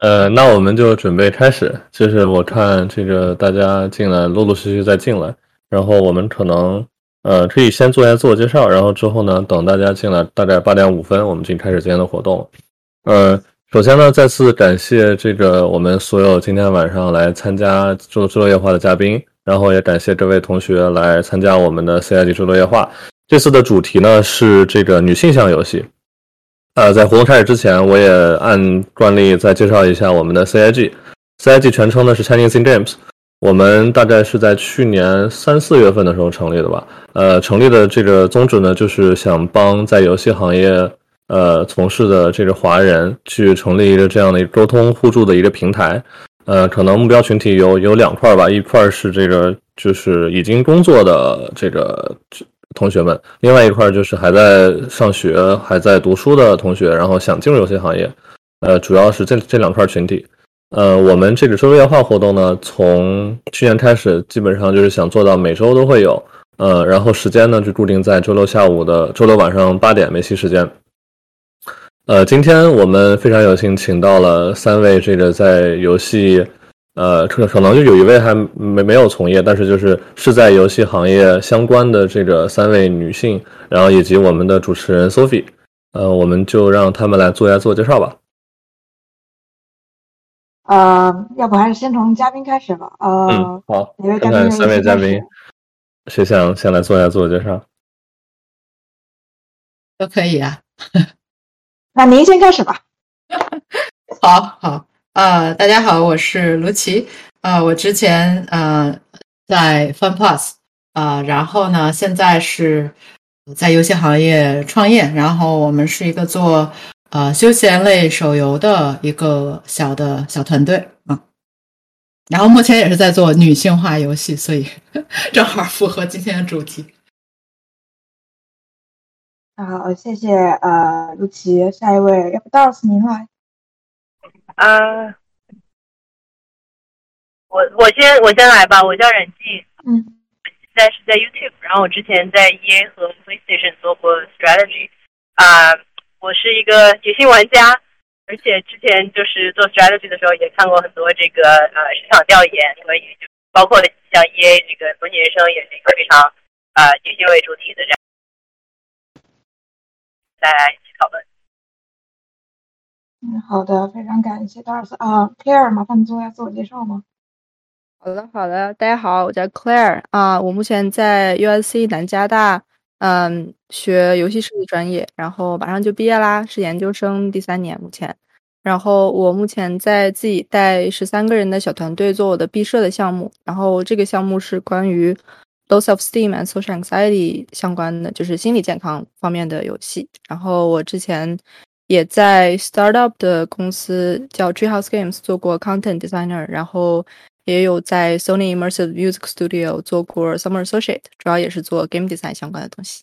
呃，那我们就准备开始。就是我看这个大家进来，陆陆续续在进来，然后我们可能呃可以先做一下自我介绍，然后之后呢，等大家进来，大概八点五分，我们就开始今天的活动。呃，首先呢，再次感谢这个我们所有今天晚上来参加周周落夜话的嘉宾，然后也感谢这位同学来参加我们的 CIG 周落夜话。这次的主题呢是这个女性向游戏。呃，在活动开始之前，我也按惯例再介绍一下我们的 CIG。CIG 全称呢是 Chinese Games。我们大概是在去年三四月份的时候成立的吧。呃，成立的这个宗旨呢，就是想帮在游戏行业呃从事的这个华人去成立一个这样的沟通互助的一个平台。呃，可能目标群体有有两块吧，一块是这个就是已经工作的这个。同学们，另外一块就是还在上学、还在读书的同学，然后想进入游戏行业，呃，主要是这这两块群体。呃，我们这个周六夜话活动呢，从去年开始，基本上就是想做到每周都会有，呃，然后时间呢就固定在周六下午的周六晚上八点梅西时间。呃，今天我们非常有幸请到了三位这个在游戏。呃，可可能就有一位还没没有从业，但是就是是在游戏行业相关的这个三位女性，然后以及我们的主持人 Sophie，呃，我们就让他们来做一下自我介绍吧。呃，要不还是先从嘉宾开始吧。呃，嗯，好，看看三位嘉宾，谁想先来做一下自我介绍？都可以啊。那您先开始吧。好 好。呃，大家好，我是卢奇。呃，我之前呃在 Fun Plus 啊，然后呢，现在是在游戏行业创业。然后我们是一个做呃休闲类手游的一个小的小团队啊。然后目前也是在做女性化游戏，所以 正好符合今天的主题。好，谢谢呃卢奇。下一位，要不 Doris 您来。啊，我我先我先来吧，我叫冉静，嗯，现在是在 YouTube，然后我之前在 EA 和 PlayStation 做过 Strategy，啊，我是一个女性玩家，而且之前就是做 Strategy 的时候也看过很多这个呃市场调研，所以就包括像 EA 这个模拟人生也是一个非常呃女性为主题的这样，大家一起讨论。嗯，好的，非常感谢大师啊，Claire，麻烦你做一下自我介绍吗？好的，好的，大家好，我叫 Claire 啊，我目前在 USC 南加大，嗯，学游戏设计专业，然后马上就毕业啦，是研究生第三年目前，然后我目前在自己带十三个人的小团队做我的毕设的项目，然后这个项目是关于 low self esteem and social anxiety 相关的，就是心理健康方面的游戏，然后我之前。也在 startup 的公司叫 Treehouse Games 做过 content designer，然后也有在 Sony Immersive Music Studio 做过 summer associate，主要也是做 game design 相关的东西。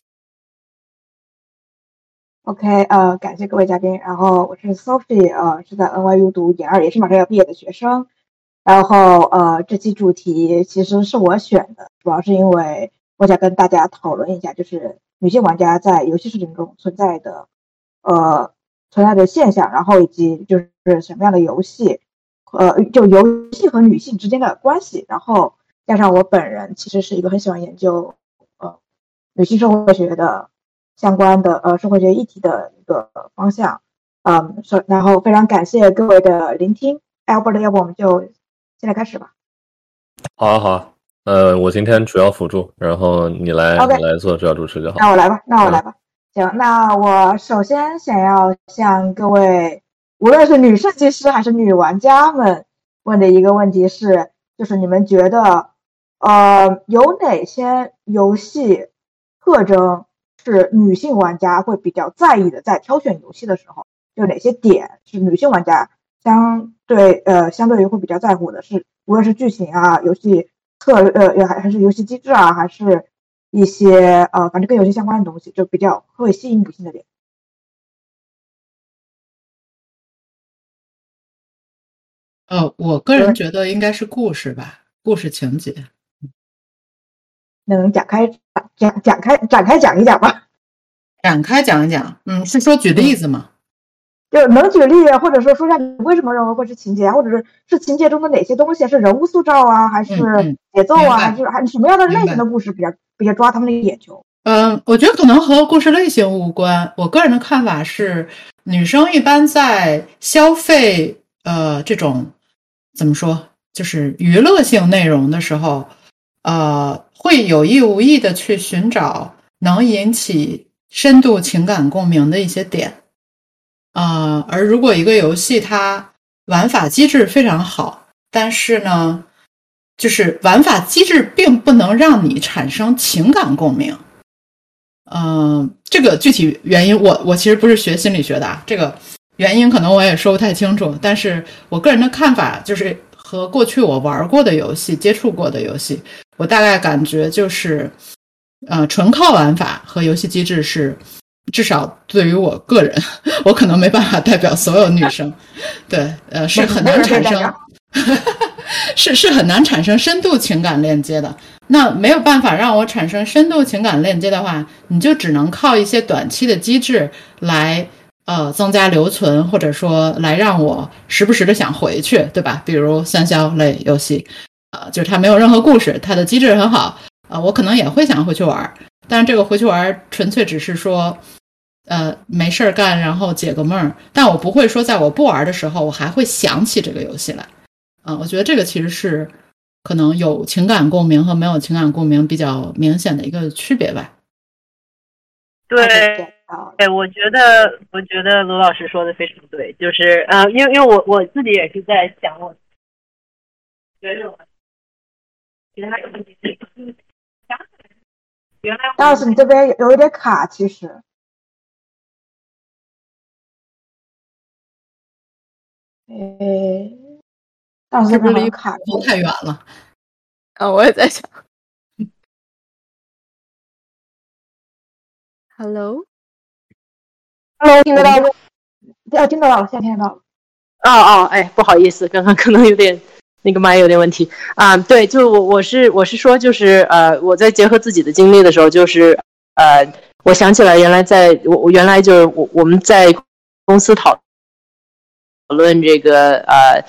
OK，呃，感谢各位嘉宾。然后我是 Sophie，呃，是在 NYU 读研二，也是马上要毕业的学生。然后呃，这期主题其实是我选的，主要是因为我想跟大家讨论一下，就是女性玩家在游戏市场中存在的，呃。存在的现象，然后以及就是什么样的游戏，呃，就游戏和女性之间的关系，然后加上我本人其实是一个很喜欢研究呃女性社会学的相关的呃社会学议题的一个方向，嗯，所然后非常感谢各位的聆听，Albert，要不我们就现在开始吧。好啊好啊，呃，我今天主要辅助，然后你来你来做主要主持就好。那我来吧，那我来吧。行，那我首先想要向各位，无论是女设计师还是女玩家们问的一个问题是，就是你们觉得，呃，有哪些游戏特征是女性玩家会比较在意的？在挑选游戏的时候，就哪些点是女性玩家相对呃相对于会比较在乎的？是无论是剧情啊、游戏策略呃还还是游戏机制啊，还是？一些呃，反正跟游戏相关的东西，就比较会吸引女性的点。呃，我个人觉得应该是故事吧，故事情节。能展开展展开展开讲一讲吧？展开讲一讲，嗯，是说举例子吗？就能举例，或者说说一下你为什么认为会是情节，或者是是情节中的哪些东西是人物塑造啊，还是节奏啊，还是还是什么样的类型的故事比较比较抓他们的眼球？嗯，我觉得可能和故事类型无关。我个人的看法是，女生一般在消费呃这种怎么说，就是娱乐性内容的时候，呃，会有意无意的去寻找能引起深度情感共鸣的一些点。啊，而如果一个游戏它玩法机制非常好，但是呢，就是玩法机制并不能让你产生情感共鸣。嗯，这个具体原因，我我其实不是学心理学的啊，这个原因可能我也说不太清楚。但是我个人的看法就是，和过去我玩过的游戏、接触过的游戏，我大概感觉就是，呃，纯靠玩法和游戏机制是。至少对于我个人，我可能没办法代表所有女生。对，呃，是很难产生，是是很难产生深度情感链接的。那没有办法让我产生深度情感链接的话，你就只能靠一些短期的机制来，呃，增加留存，或者说来让我时不时的想回去，对吧？比如三消类游戏，呃，就是它没有任何故事，它的机制很好，呃，我可能也会想回去玩。但是这个回去玩纯粹只是说。呃，没事儿干，然后解个闷儿。但我不会说，在我不玩的时候，我还会想起这个游戏来。嗯，我觉得这个其实是可能有情感共鸣和没有情感共鸣比较明显的一个区别吧。对，对，我觉得，我觉得罗老师说的非常对，就是呃，因为因为我我自己也是在想，我觉得其他原来张老师你这边有一点卡，其实。哎，当时不离卡都太远了。啊，我也在想。Hello，Hello，听得到吗？啊，听得到，现在听得到。哦哦，哎，不好意思，刚刚可能有点那个麦有点问题啊。对，就我我是我是说，就是呃，我在结合自己的经历的时候，就是呃，我想起来，原来在我我原来就是我我们在公司讨。讨论这个呃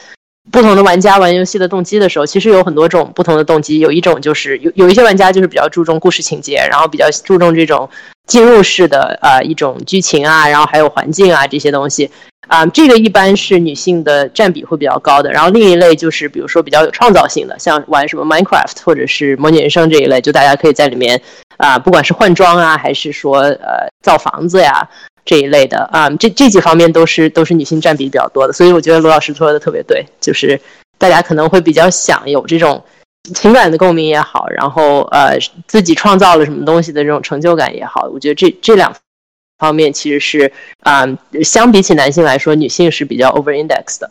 不同的玩家玩游戏的动机的时候，其实有很多种不同的动机。有一种就是有有一些玩家就是比较注重故事情节，然后比较注重这种进入式的呃一种剧情啊，然后还有环境啊这些东西啊，这个一般是女性的占比会比较高的。然后另一类就是比如说比较有创造性的，像玩什么 Minecraft 或者是模拟人生这一类，就大家可以在里面啊，不管是换装啊，还是说呃造房子呀。这一类的啊，这这几方面都是都是女性占比比较多的，所以我觉得罗老师说的特别对，就是大家可能会比较想有这种情感的共鸣也好，然后呃自己创造了什么东西的这种成就感也好，我觉得这这两方面其实是啊，相比起男性来说，女性是比较 over index 的。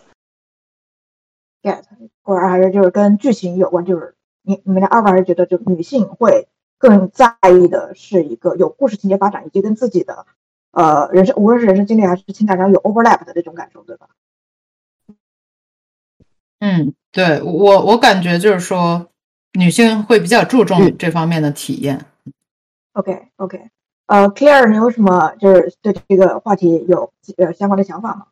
get，果然还是就是跟剧情有关，就是你你们的二位还是觉得就女性会更在意的是一个有故事情节发展以及跟自己的。呃，人生无论是人生经历还是情感上有 overlap 的这种感受，对吧？嗯，对我我感觉就是说，女性会比较注重这方面的体验。OK OK，呃，Claire，你有什么就是对这个话题有呃相关的想法吗？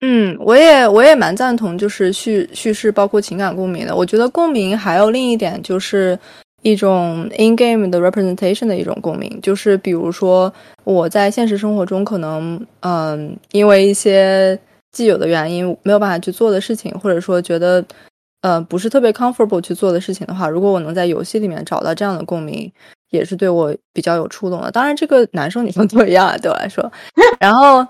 嗯，我也我也蛮赞同，就是叙叙事包括情感共鸣的。我觉得共鸣还有另一点就是。一种 in game 的 representation 的一种共鸣，就是比如说我在现实生活中可能，嗯，因为一些既有的原因没有办法去做的事情，或者说觉得，呃，不是特别 comfortable 去做的事情的话，如果我能在游戏里面找到这样的共鸣，也是对我比较有触动的。当然，这个男生女生都一样啊，对我来说。然后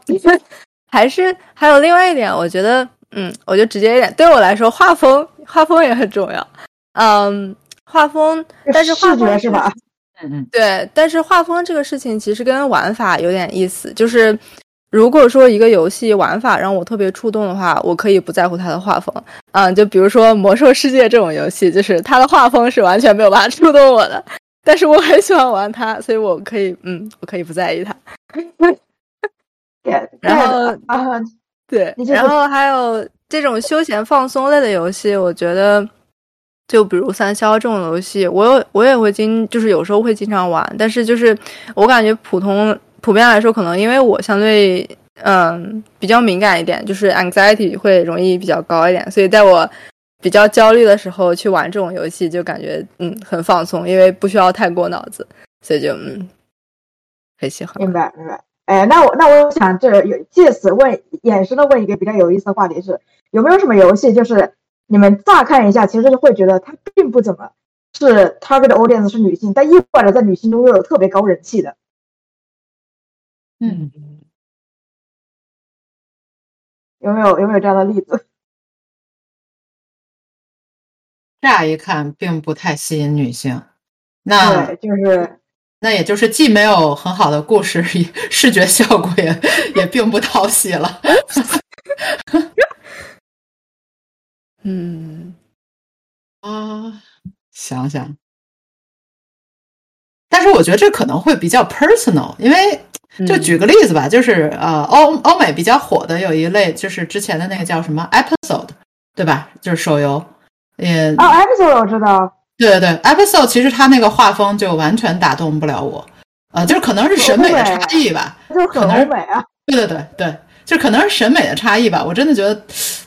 还是还有另外一点，我觉得，嗯，我就直接一点，对我来说，画风画风也很重要，嗯。画风，但是画风是吧？嗯嗯，对，但是画风这个事情其实跟玩法有点意思。就是如果说一个游戏玩法让我特别触动的话，我可以不在乎它的画风。嗯，就比如说《魔兽世界》这种游戏，就是它的画风是完全没有办法触动我的，但是我很喜欢玩它，所以我可以，嗯，我可以不在意它。然后啊，对，然后还有这种休闲放松类的游戏，我觉得。就比如三消这种游戏，我有我也会经，就是有时候会经常玩，但是就是我感觉普通普遍来说，可能因为我相对嗯比较敏感一点，就是 anxiety 会容易比较高一点，所以在我比较焦虑的时候去玩这种游戏，就感觉嗯很放松，因为不需要太过脑子，所以就嗯很喜欢。明白明白。哎，那我那我想这有借此问衍生的问一个比较有意思的话题是，有没有什么游戏就是你们乍看一下，其实就会觉得它并不怎么是 target audience 是女性，但意外的在女性中又有特别高人气的。嗯，有没有有没有这样的例子？乍一看并不太吸引女性，那对，就是那也就是既没有很好的故事，也视觉效果也也并不讨喜了。嗯啊，想想，但是我觉得这可能会比较 personal，因为就举个例子吧，就是呃欧欧美比较火的有一类，就是之前的那个叫什么 episode，对吧？就是手游，也哦，episode 我知道，对对对，episode 其实它那个画风就完全打动不了我，呃，就是可能是审美的差异吧，就很可能是欧美啊。对对对对，就可能是审美的差异吧，我真的觉得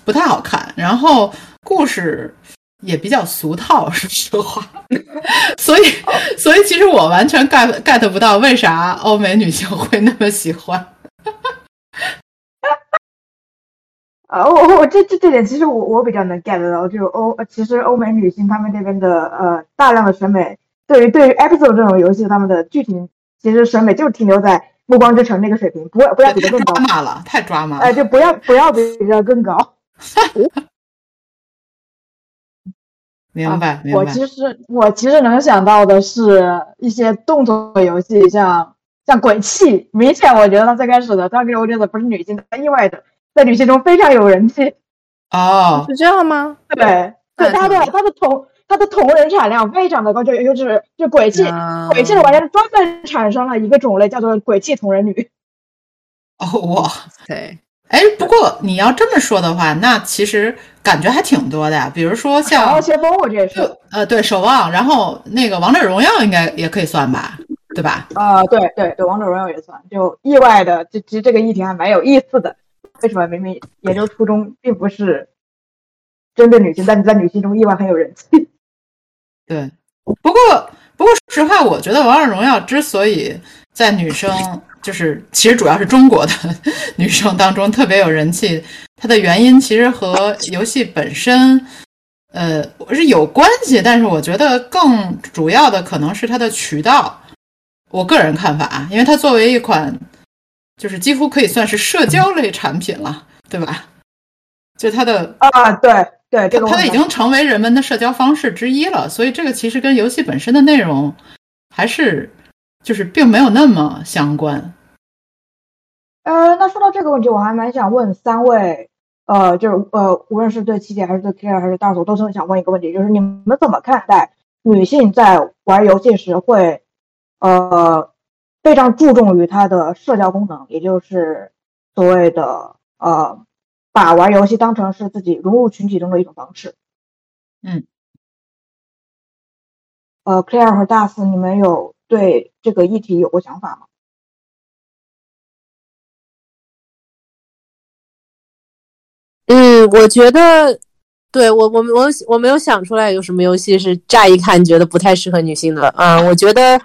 不太好看，然后故事也比较俗套，说实话，所以所以其实我完全 get get 不到为啥欧美女性会那么喜欢。啊，我我这这这点其实我我比较能 get 到，就欧其实欧美女性她们这边的呃大量的审美，对于对于 episode 这种游戏，她们的剧情其实审美就停留在《暮光之城》那个水平，不要不要比这太更高抓，马了，太抓马了。哎，就不要不要比这更高。明白明白。我其实我其实能想到的是一些动作游戏，像像鬼泣，明显我觉得他最开始的 target audience 不是女性，但意外的在女性中非常有人气。哦，是这样吗？对，对，他的它的同它的同人产量非常的高，就就是就鬼泣，啊鬼泣的玩家专门产生了一个种类叫做鬼泣同人女。哦哇，对，哎，不过你要这么说的话，那其实感觉还挺多的呀。比如说然像后先锋我这也是呃对守望，然后那个王者荣耀应该也可以算吧，对吧？啊、对对对，王者荣耀也算，就意外的，这其实这个议题还蛮有意思的。为什么明明研究初衷并不是针对女性，但是在女性中意外很有人气？对，不过不过说实话，我觉得王者荣耀之所以在女生就是其实主要是中国的 女生当中特别有人气，它的原因其实和游戏本身。呃，是有关系，但是我觉得更主要的可能是它的渠道。我个人看法啊，因为它作为一款，就是几乎可以算是社交类产品了，对吧？就它的啊，对对，这个我它已经成为人们的社交方式之一了，所以这个其实跟游戏本身的内容还是就是并没有那么相关。呃，那说到这个问题，我还蛮想问三位，呃，就是呃，无论是对七姐还是对 Claire 还是大手，都是想问一个问题，就是你们怎么看待女性在玩游戏时会，呃，非常注重于她的社交功能，也就是所谓的呃，把玩游戏当成是自己融入群体中的一种方式。嗯。呃，Claire 和大四，你们有对这个议题有过想法吗？嗯，我觉得，对我我我我没有想出来有什么游戏是乍一看觉得不太适合女性的。嗯，我觉得，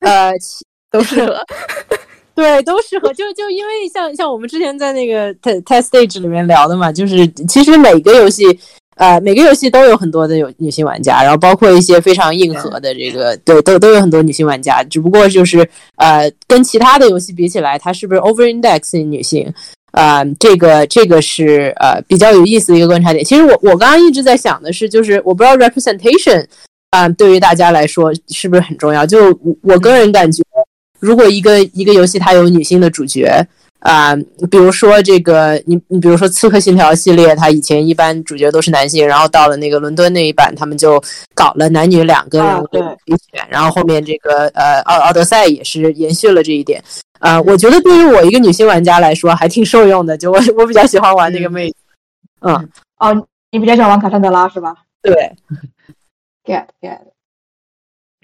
呃，其都适合。对，都适合。就就因为像像我们之前在那个 test test stage 里面聊的嘛，就是其实每个游戏，呃，每个游戏都有很多的有女性玩家，然后包括一些非常硬核的这个，对，都都有很多女性玩家。只不过就是呃，跟其他的游戏比起来，它是不是 over index 女性？啊、这个这个是呃比较有意思的一个观察点。其实我我刚刚一直在想的是，就是我不知道 representation 啊、对于大家来说是不是很重要？就我我个人感觉，如果一个一个游戏它有女性的主角啊、比如说这个你你比如说《刺客信条》系列，它以前一般主角都是男性，然后到了那个伦敦那一版，他们就搞了男女两个人物啊对可以选，然后后面这个呃奥奥德赛也是延续了这一点。啊、我觉得对于我一个女性玩家来说还挺受用的，就 我我比较喜欢玩那个妹子，嗯，哦，你比较喜欢玩卡珊德拉是吧？对，get get。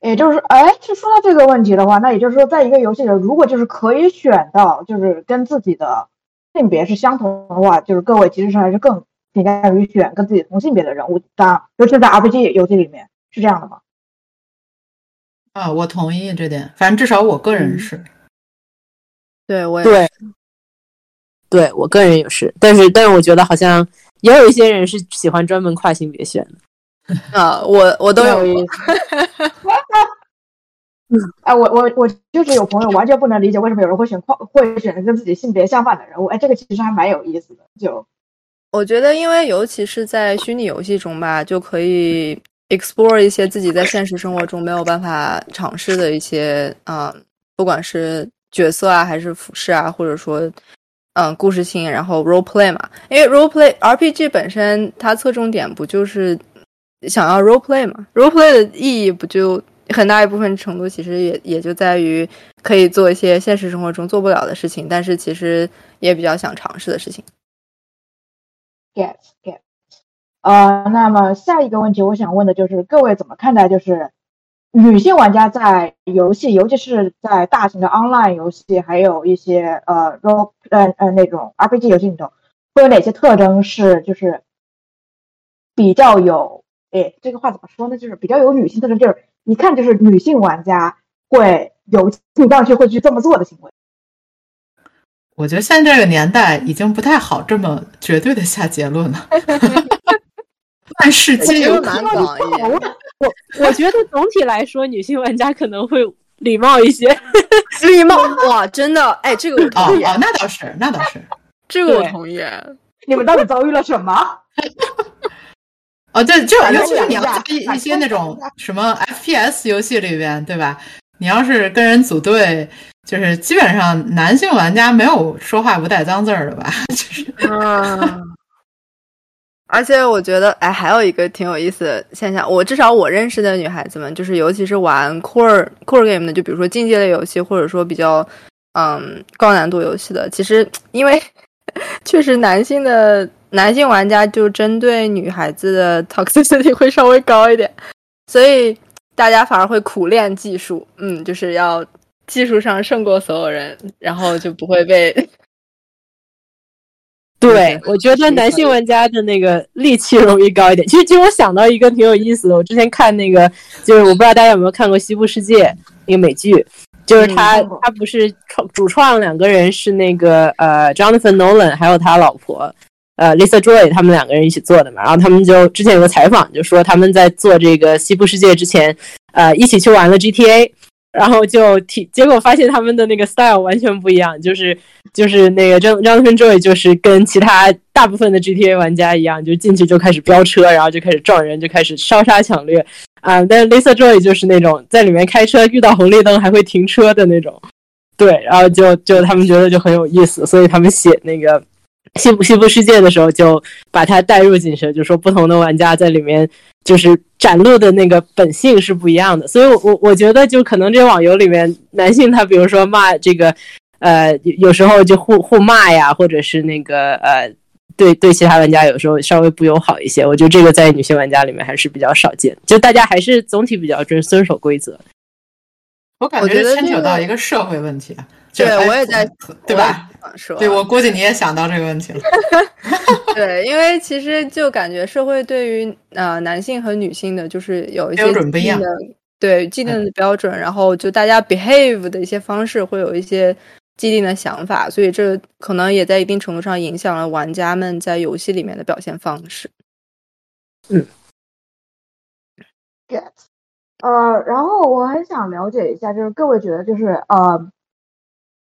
也就是，哎，就说到这个问题的话，那也就是说，在一个游戏里，如果就是可以选到，就是跟自己的性别是相同的话，就是各位其实是还是更倾向于选跟自己同性别的人物，当然，尤其在 RPG 游戏里面是这样的吗？啊，我同意这点，反正至少我个人是。对我也对，对我个人也是，但是但是我觉得好像也有一些人是喜欢专门跨性别选的。啊，我我都有 嗯。哎，我我我就是有朋友完全不能理解为什么有人会选跨会选择跟自己性别相反的人物，哎，这个其实还蛮有意思的。就我觉得，因为尤其是在虚拟游戏中吧，就可以 explore 一些自己在现实生活中没有办法尝试的一些，嗯，不管是角色啊，还是服饰啊，或者说，嗯，故事性，然后 role play 嘛。因为 role play RPG 本身它侧重点不就是想要 role play 嘛？role play 的意义不就很大一部分程度其实也也就在于可以做一些现实生活中做不了的事情，但是其实也比较想尝试的事情。get get。呃，那么下一个问题，我想问的就是各位怎么看待就是女性玩家在游戏，尤其是在大型的 online 游戏，还有一些呃 role 呃呃那种 RPG 游戏里头，会有哪些特征是就是比较有，哎，这个话怎么说呢？就是比较有女性特征，就是一看就是女性玩家会有倾向去会去这么做的行为。我觉得现在这个年代已经不太好这么绝对的下结论了。万事皆有可能。我。我觉得总体来说，女性玩家可能会礼貌一些。礼貌哇，真的，哎，这个我哦同意，哦，那倒是，那倒是。这个我同意。你们到底遭遇了什么？哦，对，就尤其是你要两在一一些那种什么 FPS 游戏里边，对吧？你要是跟人组队，就是基本上男性玩家没有说话不带脏字儿的吧？就是嗯，而且我觉得，哎，还有一个挺有意思的现象，我至少我认识的女孩子们，就是尤其是玩 core core game 的，就比如说竞技类游戏，或者说比较嗯高难度游戏的，其实因为 确实男性的男性玩家就针对女孩子的 toxicity 会稍微高一点，所以大家反而会苦练技术，嗯，就是要技术上胜过所有人，然后就不会被 对，我觉得男性玩家的那个戾气容易高一点。其实，其实我想到一个挺有意思的，我之前看那个，就是我不知道大家有没有看过《西部世界》那个美剧，就是他、嗯他不是创主创两个人是那个呃 Jonathan Nolan 还有他老婆呃 Lisa Joy 他们两个人一起做的嘛，然后他们就之前有个采访就说他们在做这个《西部世界》之前，呃一起去玩了 GTA。然后就提，结果发现他们的那个 style 完全不一样，就是就是那个 Jon Jonathan Joy 就是跟其他大部分的 GTA 玩家一样，就进去就开始飙车，然后就开始撞人，就开始烧杀抢掠啊、但是 Lisa Joy 就是那种在里面开车遇到红绿灯还会停车的那种，对，然后就就他们觉得就很有意思，所以他们写那个西部西部世界的时候就把它带入进去，就说不同的玩家在里面就是展露的那个本性是不一样的，所以我我我觉得就可能这网游里面男性他比如说骂这个呃有有时候就互互骂呀，或者是那个呃对对其他玩家有时候稍微不友好一些，我觉得这个在女性玩家里面还是比较少见，就大家还是总体比较遵遵守规则。我感觉得牵扯到一个社会问题啊。就对哎我也在对吧？？说，对，我估计你也想到这个问题了。对，因为其实就感觉社会对于呃男性和女性的，就是有一些标准不一样的，对既定的标准，然后就大家 behave 的一些方式会有一些既定的想法，所以这可能也在一定程度上影响了玩家们在游戏里面的表现方式。嗯 get。呃，然后我很想了解一下，就是各位觉得就是呃，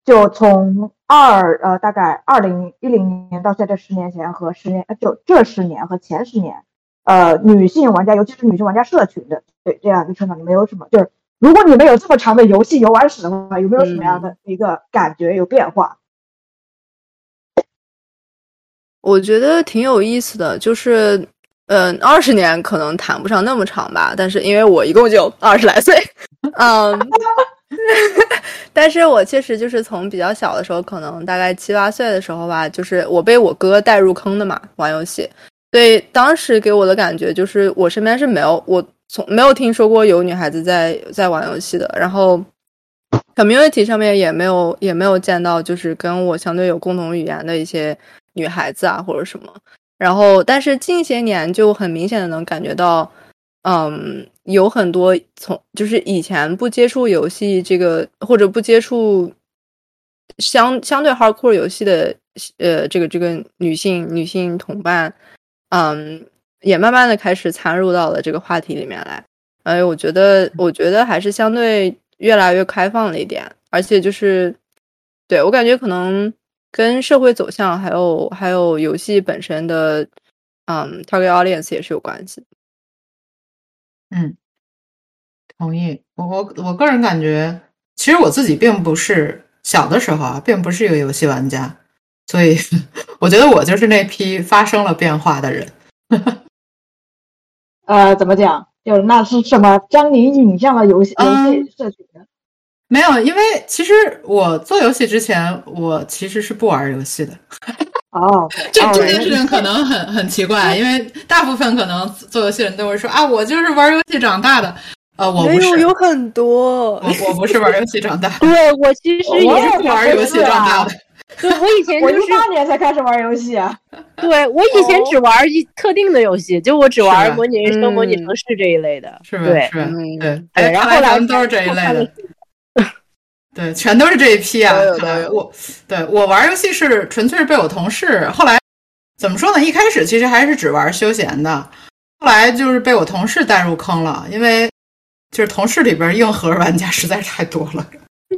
就从二呃大概二零一零年到现在这十年前和十年呃就这十年和前十年，呃，女性玩家尤其是女性玩家社群的对这样一个成长，你们有什么就是如果你们有这么长的游戏游玩史的话，有没有什么样的一个感觉有变化？我觉得挺有意思的，就是，嗯，二十年可能谈不上那么长吧，但是因为我一共就二十来岁，嗯，但是我确实就是从比较小的时候，可能大概七八岁的时候吧，就是我被我哥带入坑的嘛，玩游戏，所以当时给我的感觉就是我身边是没有我从没有听说过有女孩子在在玩游戏的，然后 community 上面也没有也没有见到，就是跟我相对有共同语言的一些女孩子啊或者什么。然后，但是近些年就很明显的能感觉到，嗯，有很多从就是以前不接触游戏这个或者不接触相相对 hardcore 游戏的呃这个这个女性女性同伴，嗯，也慢慢的开始参入到了这个话题里面来。哎，我觉得我觉得还是相对越来越开放了一点，而且就是对我感觉可能。跟社会走向还有还有游戏本身的，嗯，target audience 也是有关系。嗯，同意。我我我个人感觉，其实我自己并不是小的时候啊，并不是一个游戏玩家，所以 我觉得我就是那批发生了变化的人。呃，怎么讲？就那是什么将你引向了游戏游戏社群的？没有，因为其实我做游戏之前，我其实是不玩游戏的。哦，这这件事情可能很很奇怪，因为大部分可能做游戏人都会说啊，我就是玩游戏长大的。呃，我不是，有很多，我我不是玩游戏长大。对我其实也是玩游戏长大的。对，我以前 就是八年才开始玩游戏啊。对我以前只玩一特定的游戏，就我只玩模拟人生、模拟城市这一类的。是吧？对，对，对。然后后来都是这一类的。对，全都是这一批啊！对我对我玩游戏是纯粹是被我同事后来怎么说呢？一开始其实还是只玩休闲的，后来就是被我同事带入坑了，因为就是同事里边硬核玩家实在太多了，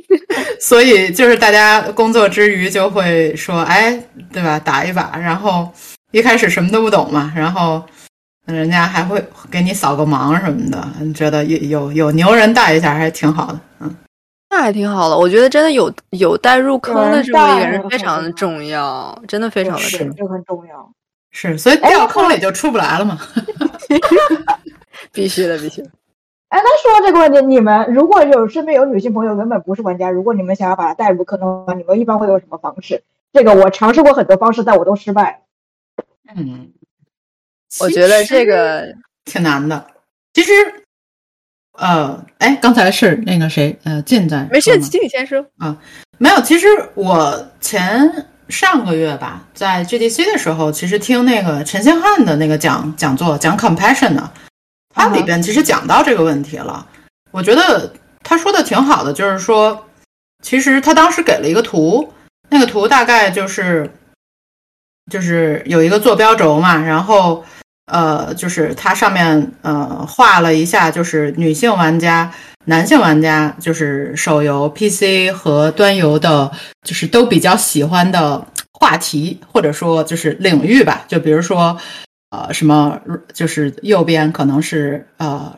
所以就是大家工作之余就会说，哎，对吧？打一把，然后一开始什么都不懂嘛，然后人家还会给你扫个盲什么的，觉得有有有牛人带一下还挺好的，嗯。那还挺好的，我觉得真的有有带入坑的这么一个人非常的重要，真的非常的重要，这很重要。是，所以掉坑里就出不来了嘛。必须的，必须。哎，那说到这个问题，你们如果有身边有女性朋友根本不是玩家，如果你们想要把她带入坑的话，你们一般会用什么方式？这个我尝试过很多方式，但我都失败。嗯，我觉得这个挺难的。其实。呃，哎，刚才是那个谁，呃，进在没事，请你先说啊。没有，其实我前上个月吧，在 GDC 的时候，其实听那个陈星汉的那个讲讲座，讲 compassion 的，他里边其实讲到这个问题了。我觉得他说的挺好的，就是说，其实他当时给了一个图，那个图大概就是就是有一个坐标轴嘛，然后。呃，就是它上面呃画了一下，就是女性玩家、男性玩家，就是手游、PC 和端游的，就是都比较喜欢的话题，或者说就是领域吧。就比如说，呃，什么，就是右边可能是呃，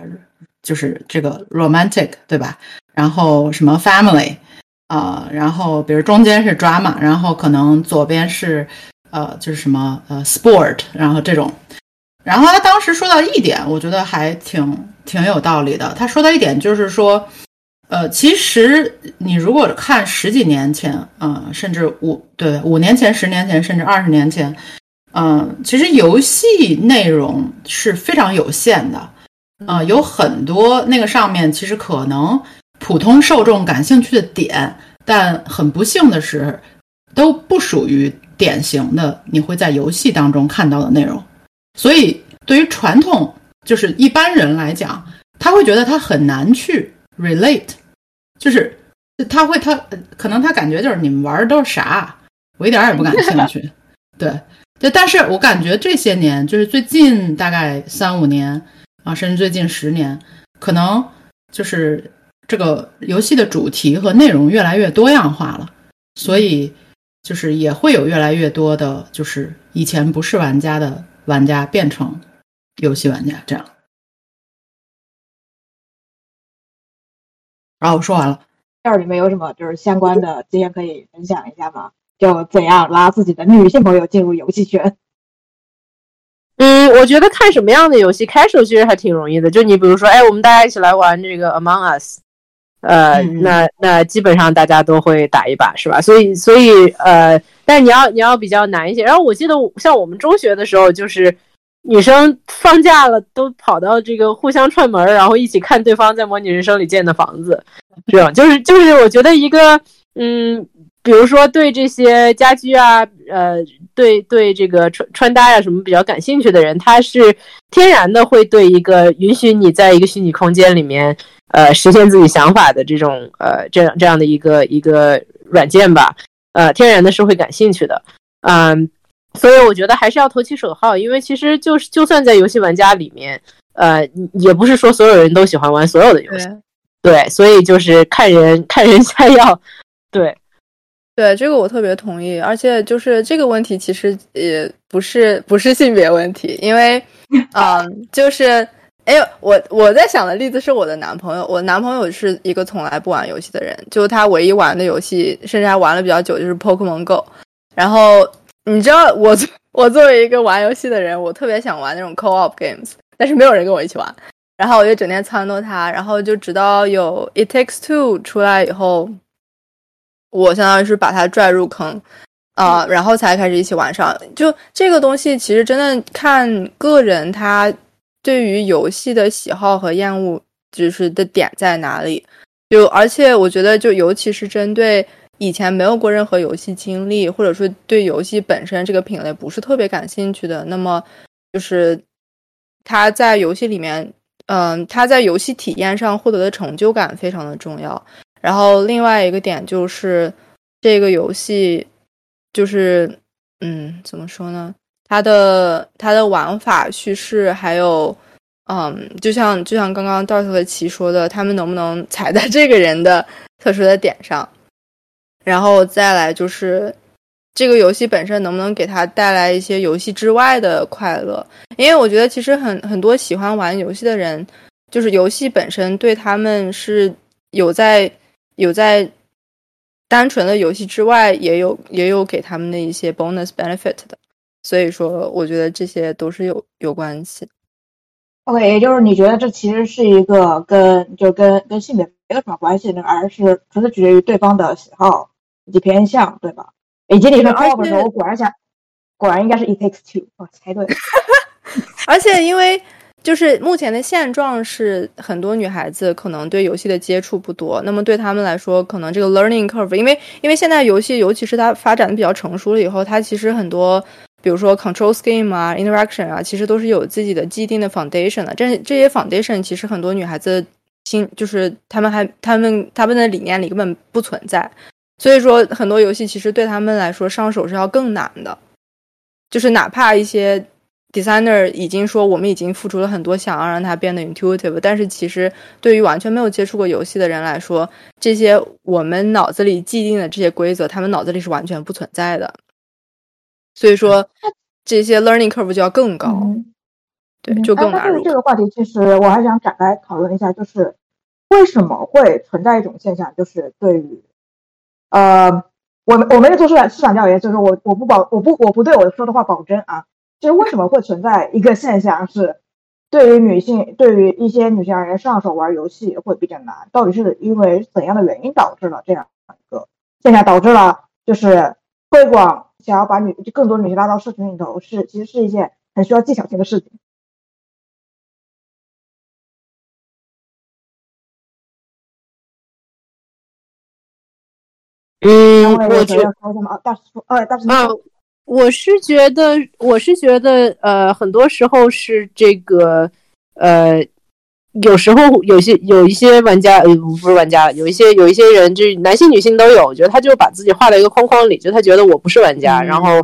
就是这个 romantic，对吧？然后什么 family，啊，然后比如中间是 drama，然后可能左边是呃，就是什么呃 sport，然后这种。然后他当时说到一点，我觉得还挺挺有道理的。他说到一点就是说，呃，其实你如果看十几年前，嗯，甚至五对五年前、十年前，甚至二十年前，嗯，其实游戏内容是非常有限的，啊，有很多那个上面其实可能普通受众感兴趣的点，但很不幸的是，都不属于典型的你会在游戏当中看到的内容。所以，对于传统就是一般人来讲，他会觉得他很难去 relate，就是他会他可能他感觉就是你们玩的都是啥，我一点也不感兴趣。对，对，但是我感觉这些年，就是最近大概三五年啊，甚至最近十年，可能就是这个游戏的主题和内容越来越多样化了，所以就是也会有越来越多的，就是以前不是玩家的。玩家变成游戏玩家，这样。然后我说完了，这里面有什么就是相关的经验可以分享一下吗？就怎样拉自己的女性朋友进入游戏圈？嗯，我觉得看什么样的游戏，开手其实还挺容易的。就你比如说，哎，我们大家一起来玩这个 Among Us，呃，那那基本上大家都会打一把，是吧？所以所以呃。但你要你要比较难一些。然后我记得像我们中学的时候，就是女生放假了都跑到这个互相串门，然后一起看对方在模拟人生里建的房子，这种就是就是我觉得一个嗯，比如说对这些家居啊，呃，对对这个穿穿搭呀什么比较感兴趣的人，他是天然的会对一个允许你在一个虚拟空间里面呃实现自己想法的这种呃这样这样的一个一个软件吧，呃，天然的是会感兴趣的，嗯。所以我觉得还是要投其所好，因为其实就是就算在游戏玩家里面，呃，也不是说所有人都喜欢玩所有的游戏，对，所以就是看人看人下药，对，对，这个我特别同意，而且就是这个问题其实也不是不是性别问题，因为，嗯，就是，哎，我我在想的例子是我的男朋友，我男朋友是一个从来不玩游戏的人，就他唯一玩的游戏，甚至还玩了比较久，就是 Pokemon Go，然后。你知道我我作为一个玩游戏的人，我特别想玩那种 co-op games，但是没有人跟我一起玩，然后我就整天撺掇他，然后就直到有 It Takes Two 出来以后，我相当于是把他拽入坑，啊，然后才开始一起玩上。就这个东西，其实真的看个人他对于游戏的喜好和厌恶，就是的点在哪里。就而且我觉得，就尤其是针对。以前没有过任何游戏经历，或者说对游戏本身这个品类不是特别感兴趣的，那么就是他在游戏里面，嗯，他在游戏体验上获得的成就感非常的重要。然后另外一个点就是这个游戏，就是嗯，怎么说呢？它的它的玩法、叙事，还有嗯，就像就像刚刚 Dart 和奇说的，他们能不能踩在这个人的特殊的点上？然后再来就是这个游戏本身能不能给他带来一些游戏之外的快乐？因为我觉得其实很很多喜欢玩游戏的人，就是游戏本身对他们是有在有在单纯的游戏之外，也有也有给他们的一些 bonus benefit 的。所以说，我觉得这些都是有有关系。OK，也就是你觉得这其实是一个跟就跟跟性别没有什么关系的，而是纯粹取决于对方的喜好。以及偏向，对吧？以及你说的时候，我果然想，果然应该是 it takes two，我猜对了。而且因为就是目前的现状是，很多女孩子可能对游戏的接触不多，那么对他们来说，可能这个 learning curve，因为因为现在游戏，尤其是它发展的比较成熟了以后，它其实很多，比如说 control scheme 啊，interaction 啊，其实都是有自己的既定的 foundation 的。这这些 foundation 其实很多女孩子心就是他们还他们他们的理念里根本不存在。所以说，很多游戏其实对他们来说上手是要更难的，就是哪怕一些 designer 已经说我们已经付出了很多，想要让它变得 intuitive，但是其实对于完全没有接触过游戏的人来说，这些我们脑子里既定的这些规则，他们脑子里是完全不存在的。所以说，这些 learning curve 就要更高，对，就更难入。这个话题其实我还想展开讨论一下，就是为什么会存在一种现象，就是对于呃，我我没有做市场市场调研，就是我我不保我不我不对我说的话保真啊。就是为什么会存在一个现象是，对于女性对于一些女性而言上手玩游戏会比较难，到底是因为怎样的原因导致了这样一个现象？导致了就是推广想要把女就更多女性拉到社群里头，是其实是一件很需要技巧性的事情。嗯，我觉得大师呃，大师啊，我是觉得，我是觉得，呃，很多时候是这个，呃，有时候有些有一些玩家，呃，不是玩家，有一些有一些人，就是男性女性都有，我觉得他就把自己画在一个框框里，就他觉得我不是玩家，然后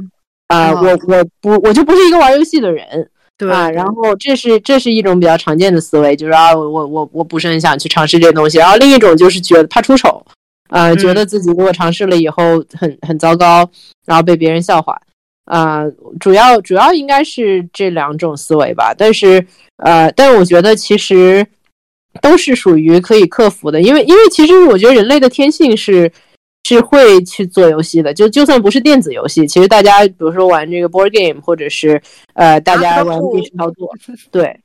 啊，我我不我就不是一个玩游戏的人，对啊，然后这是这是一种比较常见的思维，就是啊，我我我不是很想去尝试这些东西，然后另一种就是觉得怕出丑。呃，觉得自己如果尝试了以后很很糟糕，然后被别人笑话，啊，主要主要应该是这两种思维吧。但是，呃，但我觉得其实都是属于可以克服的，因为因为其实我觉得人类的天性是是会去做游戏的，就就算不是电子游戏，其实大家比如说玩这个 board game，或者是呃大家玩密室逃脱，对。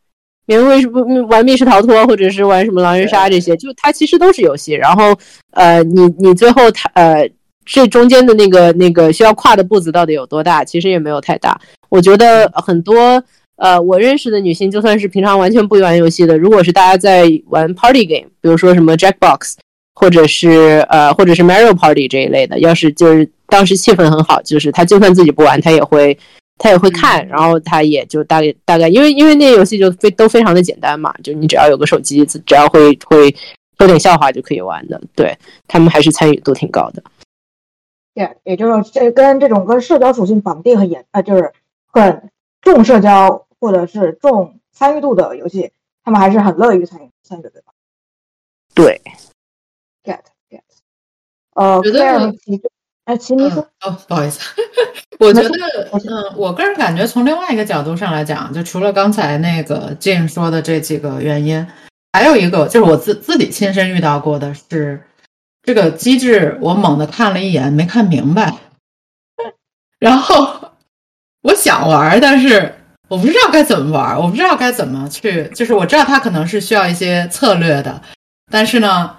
因为什么玩密室逃脱，或者是玩什么狼人杀这些，就它其实都是游戏。然后，呃，你你最后它呃这中间的那个那个需要跨的步子到底有多大？其实也没有太大。我觉得很多呃，我认识的女性，就算是平常完全不玩游戏的，如果是大家在玩 party game，比如说什么 Jackbox，或者是呃，或者是 Mario Party 这一类的，要是就是当时气氛很好，就是她就算自己不玩，她也会他也会看，然后他也就大概大概，因为因为那些游戏就非都非常的简单嘛，就你只要有个手机，只要会会说点笑话就可以玩的，对他们还是参与度挺高的。对，也就是这跟这种跟社交属性绑定很严啊，就是很重社交或者是重参与度的游戏，他们还是很乐于参与参与的，对吧对，？get get，呃觉得，Claire 哎，齐你说，哦，不好意思，我觉得，嗯，我个人感觉从另外一个角度上来讲，就除了刚才那个静说的这几个原因，还有一个就是我自自己亲身遇到过的是，这个机制我猛地看了一眼没看明白，然后我想玩，但是我不知道该怎么玩，我不知道该怎么去，就是我知道它可能是需要一些策略的，但是呢，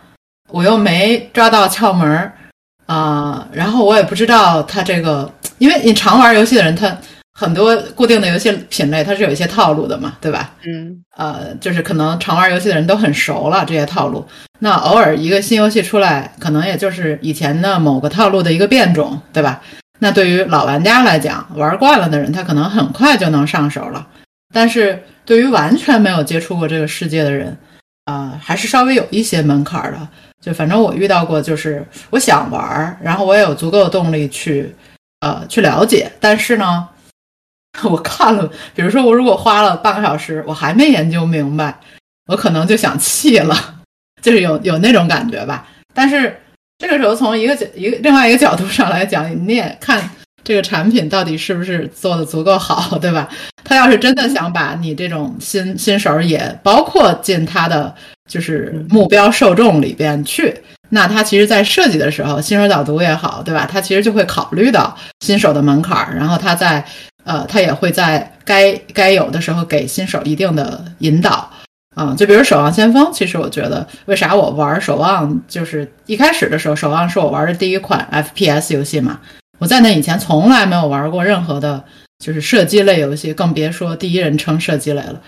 我又没抓到窍门儿。啊、然后我也不知道它这个，因为你常玩游戏的人，他很多固定的游戏品类，它是有一些套路的嘛，对吧？嗯，呃，就是可能常玩游戏的人都很熟了这些套路，那偶尔一个新游戏出来，可能也就是以前的某个套路的一个变种，对吧？那对于老玩家来讲，玩惯了的人，他可能很快就能上手了。但是对于完全没有接触过这个世界的人，啊、还是稍微有一些门槛儿的。就反正我遇到过，就是我想玩儿，然后我也有足够的动力去，呃，去了解。但是呢，我看了，比如说我如果花了半个小时，我还没研究明白，我可能就想弃了，就是有有那种感觉吧。但是这个时候从一个角一个另外一个角度上来讲，你也看这个产品到底是不是做的足够好，对吧？他要是真的想把你这种新新手也包括进他的就是目标受众里边去，那他其实在设计的时候，新手导读也好，对吧？他其实就会考虑到新手的门槛儿，然后他在呃，他也会在该该有的时候给新手一定的引导。啊、就比如《守望先锋》，其实我觉得，为啥我玩《守望》，就是一开始的时候，《守望》是我玩的第一款 FPS 游戏嘛。我在那以前从来没有玩过任何的，就是射击类游戏，更别说第一人称射击类了。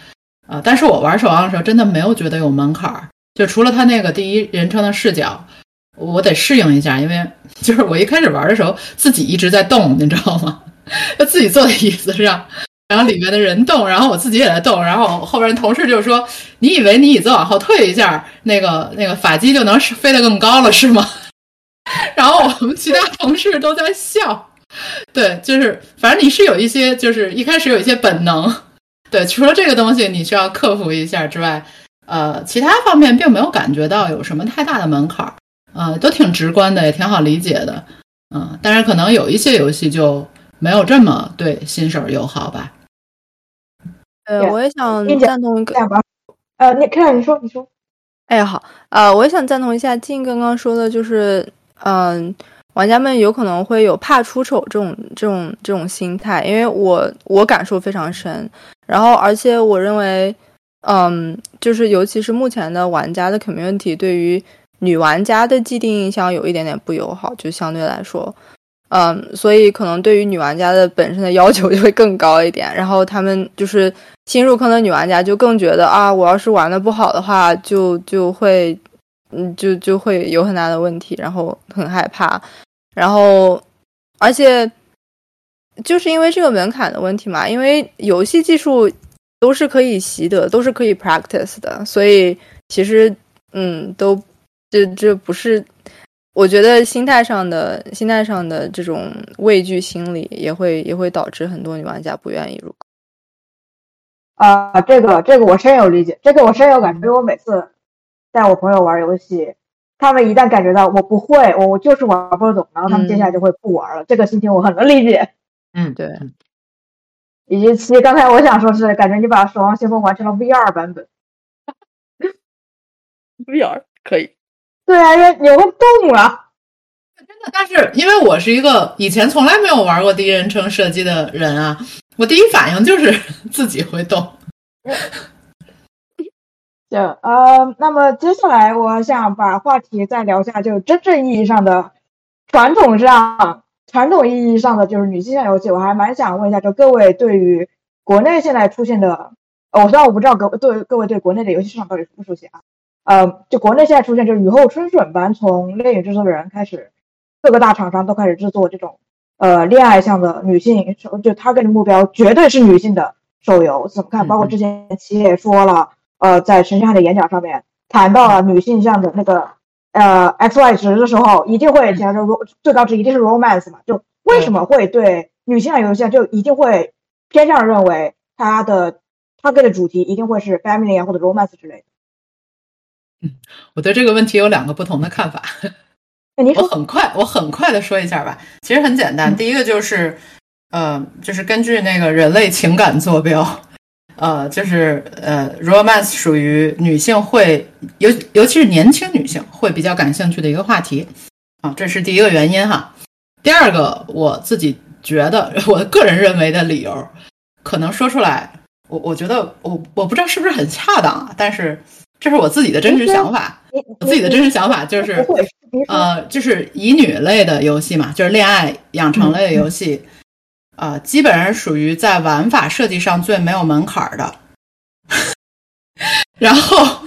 啊、但是我玩《守望》的时候，真的没有觉得有门槛儿，就除了它那个第一人称的视角，我得适应一下，因为 就是我一开始玩的时候，自己一直在动，你知道吗？就自己坐在椅子上，然后里面的人动，然后我自己也在动，然后后边同事就说：“你以为你椅子往后退一下，那个那个法机就能飞得更高了是吗？” 然后我们其他同事都在笑。对，就是反正你是有一些，就是一开始有一些本能。对，除了这个东西你需要克服一下之外，呃，其他方面并没有感觉到有什么太大的门槛儿，呃，都挺直观的，也挺好理解的。嗯，但是可能有一些游戏就没有这么对新手友好吧。呃，对我也想赞同一个呃，你看你说你说，哎，好，呃，我也想赞同一下静刚刚说的，就是，嗯、玩家们有可能会有怕出丑这种这种这种心态，因为我我感受非常深，然后而且我认为，嗯，就是尤其是目前的玩家的 community 对于女玩家的既定印象有一点点不友好，就相对来说，嗯，所以可能对于女玩家的本身的要求就会更高一点，然后他们就是新入坑的女玩家就更觉得啊，我要是玩的不好的话，就就会，嗯，就就会有很大的问题，然后很害怕，然后而且就是因为这个门槛的问题嘛，因为游戏技术都是可以习得，都是可以 practice 的，所以其实嗯，都这这不是。我觉得心态上的心态上的这种畏惧心理，也会也会导致很多女玩家不愿意入。啊、这个这个我深有理解，这个我深有感觉。因为我每次带我朋友玩游戏，他们一旦感觉到我不会，我我就是玩不懂，然后他们接下来就会不玩了。这个心情我很能理解。嗯，对，以及其刚才我想说是，感觉你把《守望先锋》完成了 VR 版本。VR 可以。对啊，因为你会动了。但是因为我是一个以前从来没有玩过第一人称射击的人啊，我第一反应就是 自己会动。对，呃，那么接下来我想把话题再聊一下，就真正意义上的传统上传统意义上的就是女性向游戏，我还蛮想问一下，就各位对于国内现在出现的，呃，我虽然我不知道各对各位对国内的游戏市场到底熟不熟悉啊？呃，就国内现在出现就是雨后春笋般，从恋与制作人开始，各个大厂商都开始制作这种呃恋爱向的女性手，就 target 的目标绝对是女性的手游。怎么看？包括之前企业也说了，呃，在陈星汉的演讲上面谈到了女性向的那个呃 X Y 值的时候，一定会讲说最高值一定是 romance 嘛？就为什么会对女性向游戏就一定会偏向认为它的 target 的主题一定会是 family 啊或者 romance 之类的？嗯我对这个问题有两个不同的看法。我很快，我很快的说一下吧。其实很简单，第一个就是，呃，就是根据那个人类情感坐标，呃，就是呃，romance 属于女性会尤尤其是年轻女性会比较感兴趣的一个话题啊，这是第一个原因哈。第二个，我自己觉得，我个人认为的理由，可能说出来，我我觉得我我不知道是不是很恰当啊，但是这是我自己的真实想法。你我自己的真实想法就是，呃，就是乙女类的游戏嘛，就是恋爱养成类的游戏，呃，基本上属于在玩法设计上最没有门槛儿的。然后，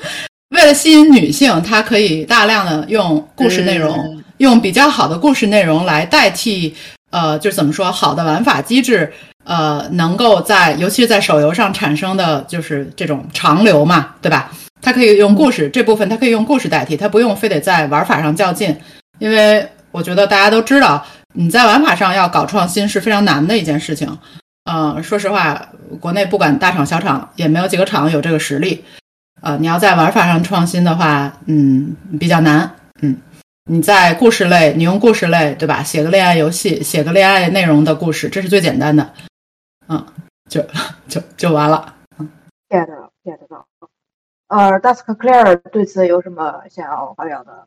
为了吸引女性，它可以大量的用故事内容，用比较好的故事内容来代替，呃，就是怎么说，好的玩法机制，呃，能够在尤其是在手游上产生的就是这种长流嘛，对吧？它可以用故事这部分，它可以用故事代替，它不用非得在玩法上较劲，因为我觉得大家都知道，你在玩法上要搞创新是非常难的一件事情。嗯、说实话，国内不管大厂小厂，也没有几个厂有这个实力。呃，你要在玩法上创新的话，嗯，比较难。嗯，你在故事类，你用故事类，对吧？写个恋爱游戏，写个恋爱内容的故事，这是最简单的。嗯，就就就完了。get get 到。呃，Dusk Claire 对此有什么想要发表的？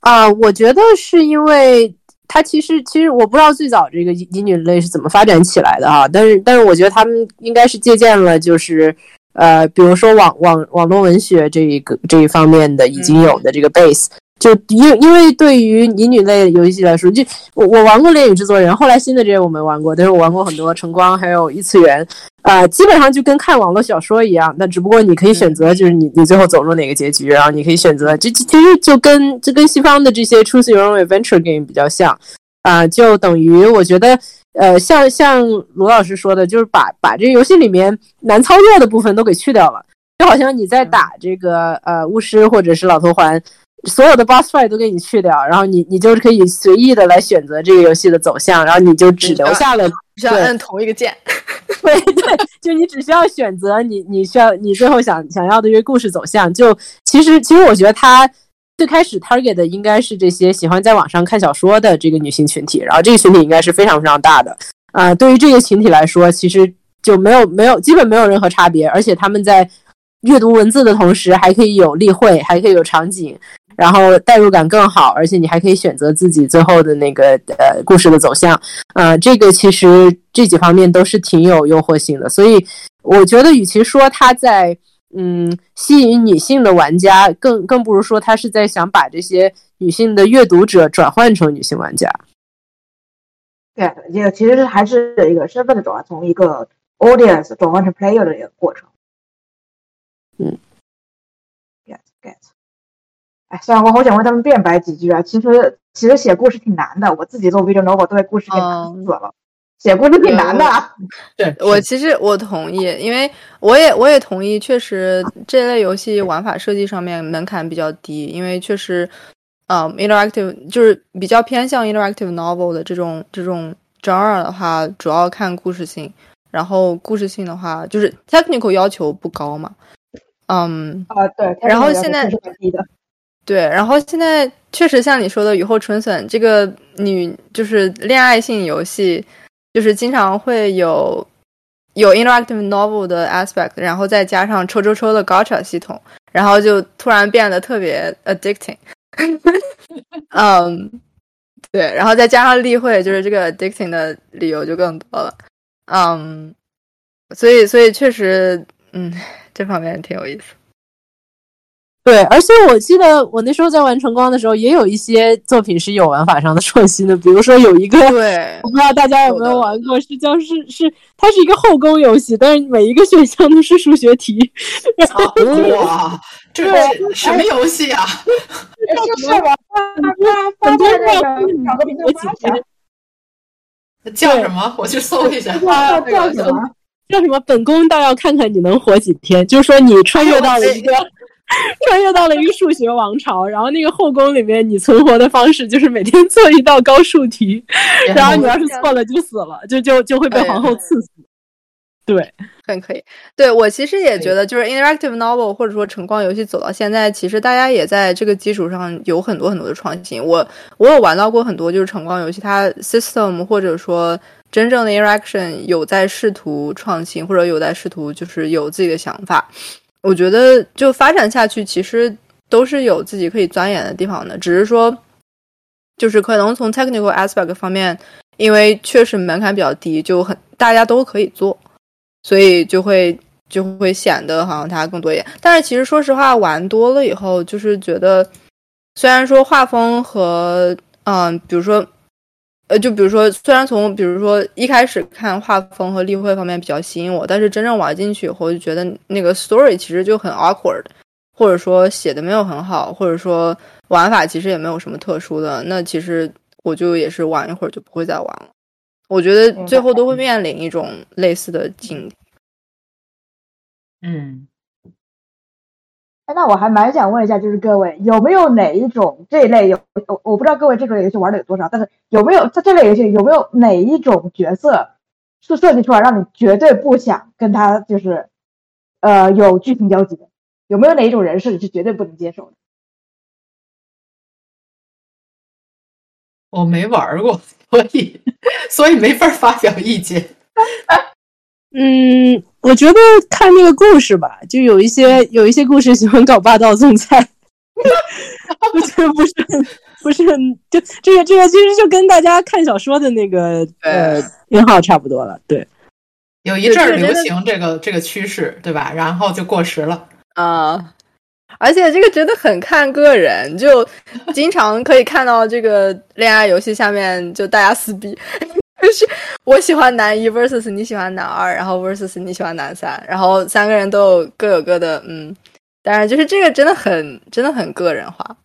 啊，我觉得是因为它其实其实我不知道最早这个乙女类是怎么发展起来的哈，但是但是我觉得他们应该是借鉴了就是呃，比如说网网网络文学这一个这一方面的已经有的这个 base。就因因为对于乙女类游戏来说，就我我玩过《恋与制作人》，后来新的这些我没玩过，但是我玩过很多晨光，还有异次元，啊、基本上就跟看网络小说一样，那只不过你可以选择，就是你你最后走入哪个结局，然后你可以选择，这这其实就跟这跟西方的这些 choose your own adventure game 比较像，啊、就等于我觉得，呃，像像罗老师说的，就是把把这个游戏里面难操作的部分都给去掉了，就好像你在打这个呃巫师或者是老头环。所有的 boss fight 都给你去掉，然后你你就可以随意的来选择这个游戏的走向，然后你就只留下了对只要按同一个键。对 对，就你只需要选择你你需要你最后想想要的一个故事走向。就其实其实我觉得他最开始 target 的应该是这些喜欢在网上看小说的这个女性群体，然后这个群体应该是非常非常大的。啊、对于这个群体来说，其实就没有没有基本没有任何差别，而且他们在阅读文字的同时，还可以有例会，还可以有场景。然后代入感更好，而且你还可以选择自己最后的那个呃故事的走向，呃，这个其实这几方面都是挺有诱惑性的，所以我觉得与其说它在嗯吸引女性的玩家，更更不如说它是在想把这些女性的阅读者转换成女性玩家。get 这个其实是还是一个身份的转换，从一个 audience 转换成 player 的一个过程。嗯，get get。哎，算了我好想为他们辩白几句啊，其实其实写故事挺难的，我自己做 video novel 都被故事给难死了，写故事挺难的。对，我其实我同意，因为我也我也同意，确实这类游戏玩法设计上面门槛比较低，因为确实，呃，interactive 就是比较偏向 interactive novel 的这种这种 genre 的话，主要看故事性，然后故事性的话，就是 technical 要求不高嘛，嗯，啊，对。然后现在低的，对，然后现在确实像你说的雨后春笋这个女就是恋爱性游戏，就是经常会有有 interactive novel 的 aspect，然后再加上抽抽抽的 gacha 系统，然后就突然变得特别 addicting。嗯，对，然后再加上例会，就是这个 addicting 的理由就更多了。嗯，所以所以确实，嗯，这方面挺有意思。对，而且我记得我那时候在玩晨光的时候，也有一些作品是有玩法上的 创新的，比如说有一个，对我不知道大家有没有玩过，是叫是是，它是一个后宫游戏，但是每一个选项都是数学题。哇，这是什么游戏啊？就是我发发在那个找个评论发，叫什么？我去搜一下。叫叫什么？叫什么？本宫倒要看看你能活几天。就是说你穿越到了一个。穿越到了一个数学王朝，然后那个后宫里面，你存活的方式就是每天做一道高数题，然后你要是错了就死了，就就就会被皇后赐死。对，很可以。对我其实也觉得，就是 interactive novel 或者说橙光游戏走到现在，其实大家也在这个基础上有很多很多的创新。我我有玩到过很多就是橙光游戏，它 system 或者说真正的 interaction 有在试图创新，或者有在试图就是有自己的想法。我觉得就发展下去，其实都是有自己可以钻研的地方的。只是说，就是可能从 technical aspect 方面，因为确实门槛比较低，就很大家都可以做，所以就会就会显得好像它更多一点。但是其实说实话，玩多了以后，就是觉得虽然说画风和嗯，比如说。呃，就比如说，虽然从比如说一开始看画风和例会方面比较吸引我，但是真正玩进去以后，就觉得那个 story 其实就很 awkward，或者说写的没有很好，或者说玩法其实也没有什么特殊的，那其实我就也是玩一会儿就不会再玩了。我觉得最后都会面临一种类似的境地。嗯。哎，那我还蛮想问一下，就是各位有没有哪一种这一类游，我我不知道各位这种游戏玩的有多少，但是有没有在这类游戏有没有哪一种角色是设计出来让你绝对不想跟他就是呃有剧情交集的？有没有哪一种人设你是绝对不能接受的？我没玩过，所以所以没法发表意见。嗯，我觉得看那个故事吧，就有一些有一些故事喜欢搞霸道总裁，我觉得不是不是很就这个这个其实就跟大家看小说的那个呃偏好差不多了。对，有一阵儿流行这个这个趋势，对吧？然后就过时了啊。而且这个真的很看个人，就经常可以看到这个恋爱游戏下面就大家撕逼。就是我喜欢男一 versus 你喜欢男二，然后 versus 你喜欢男三，然后三个人都有各有各的嗯，当然就是这个真的很真的很个人化。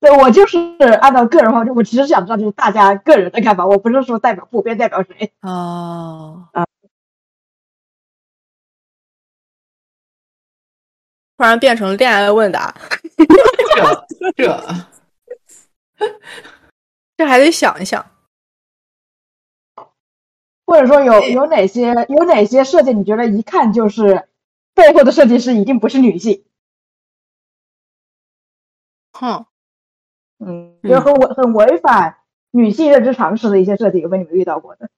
对我就是按照个人化，我只是想知道就是大家个人的看法，我不是说代表普遍代表谁哦啊。突然变成恋爱问答，这这这还得想一想。或者说有有哪些有哪些设计，你觉得一看就是背后的设计师一定不是女性？哼，嗯，就是很违很违反女性认知常识的一些设计，有没有你们遇到过的？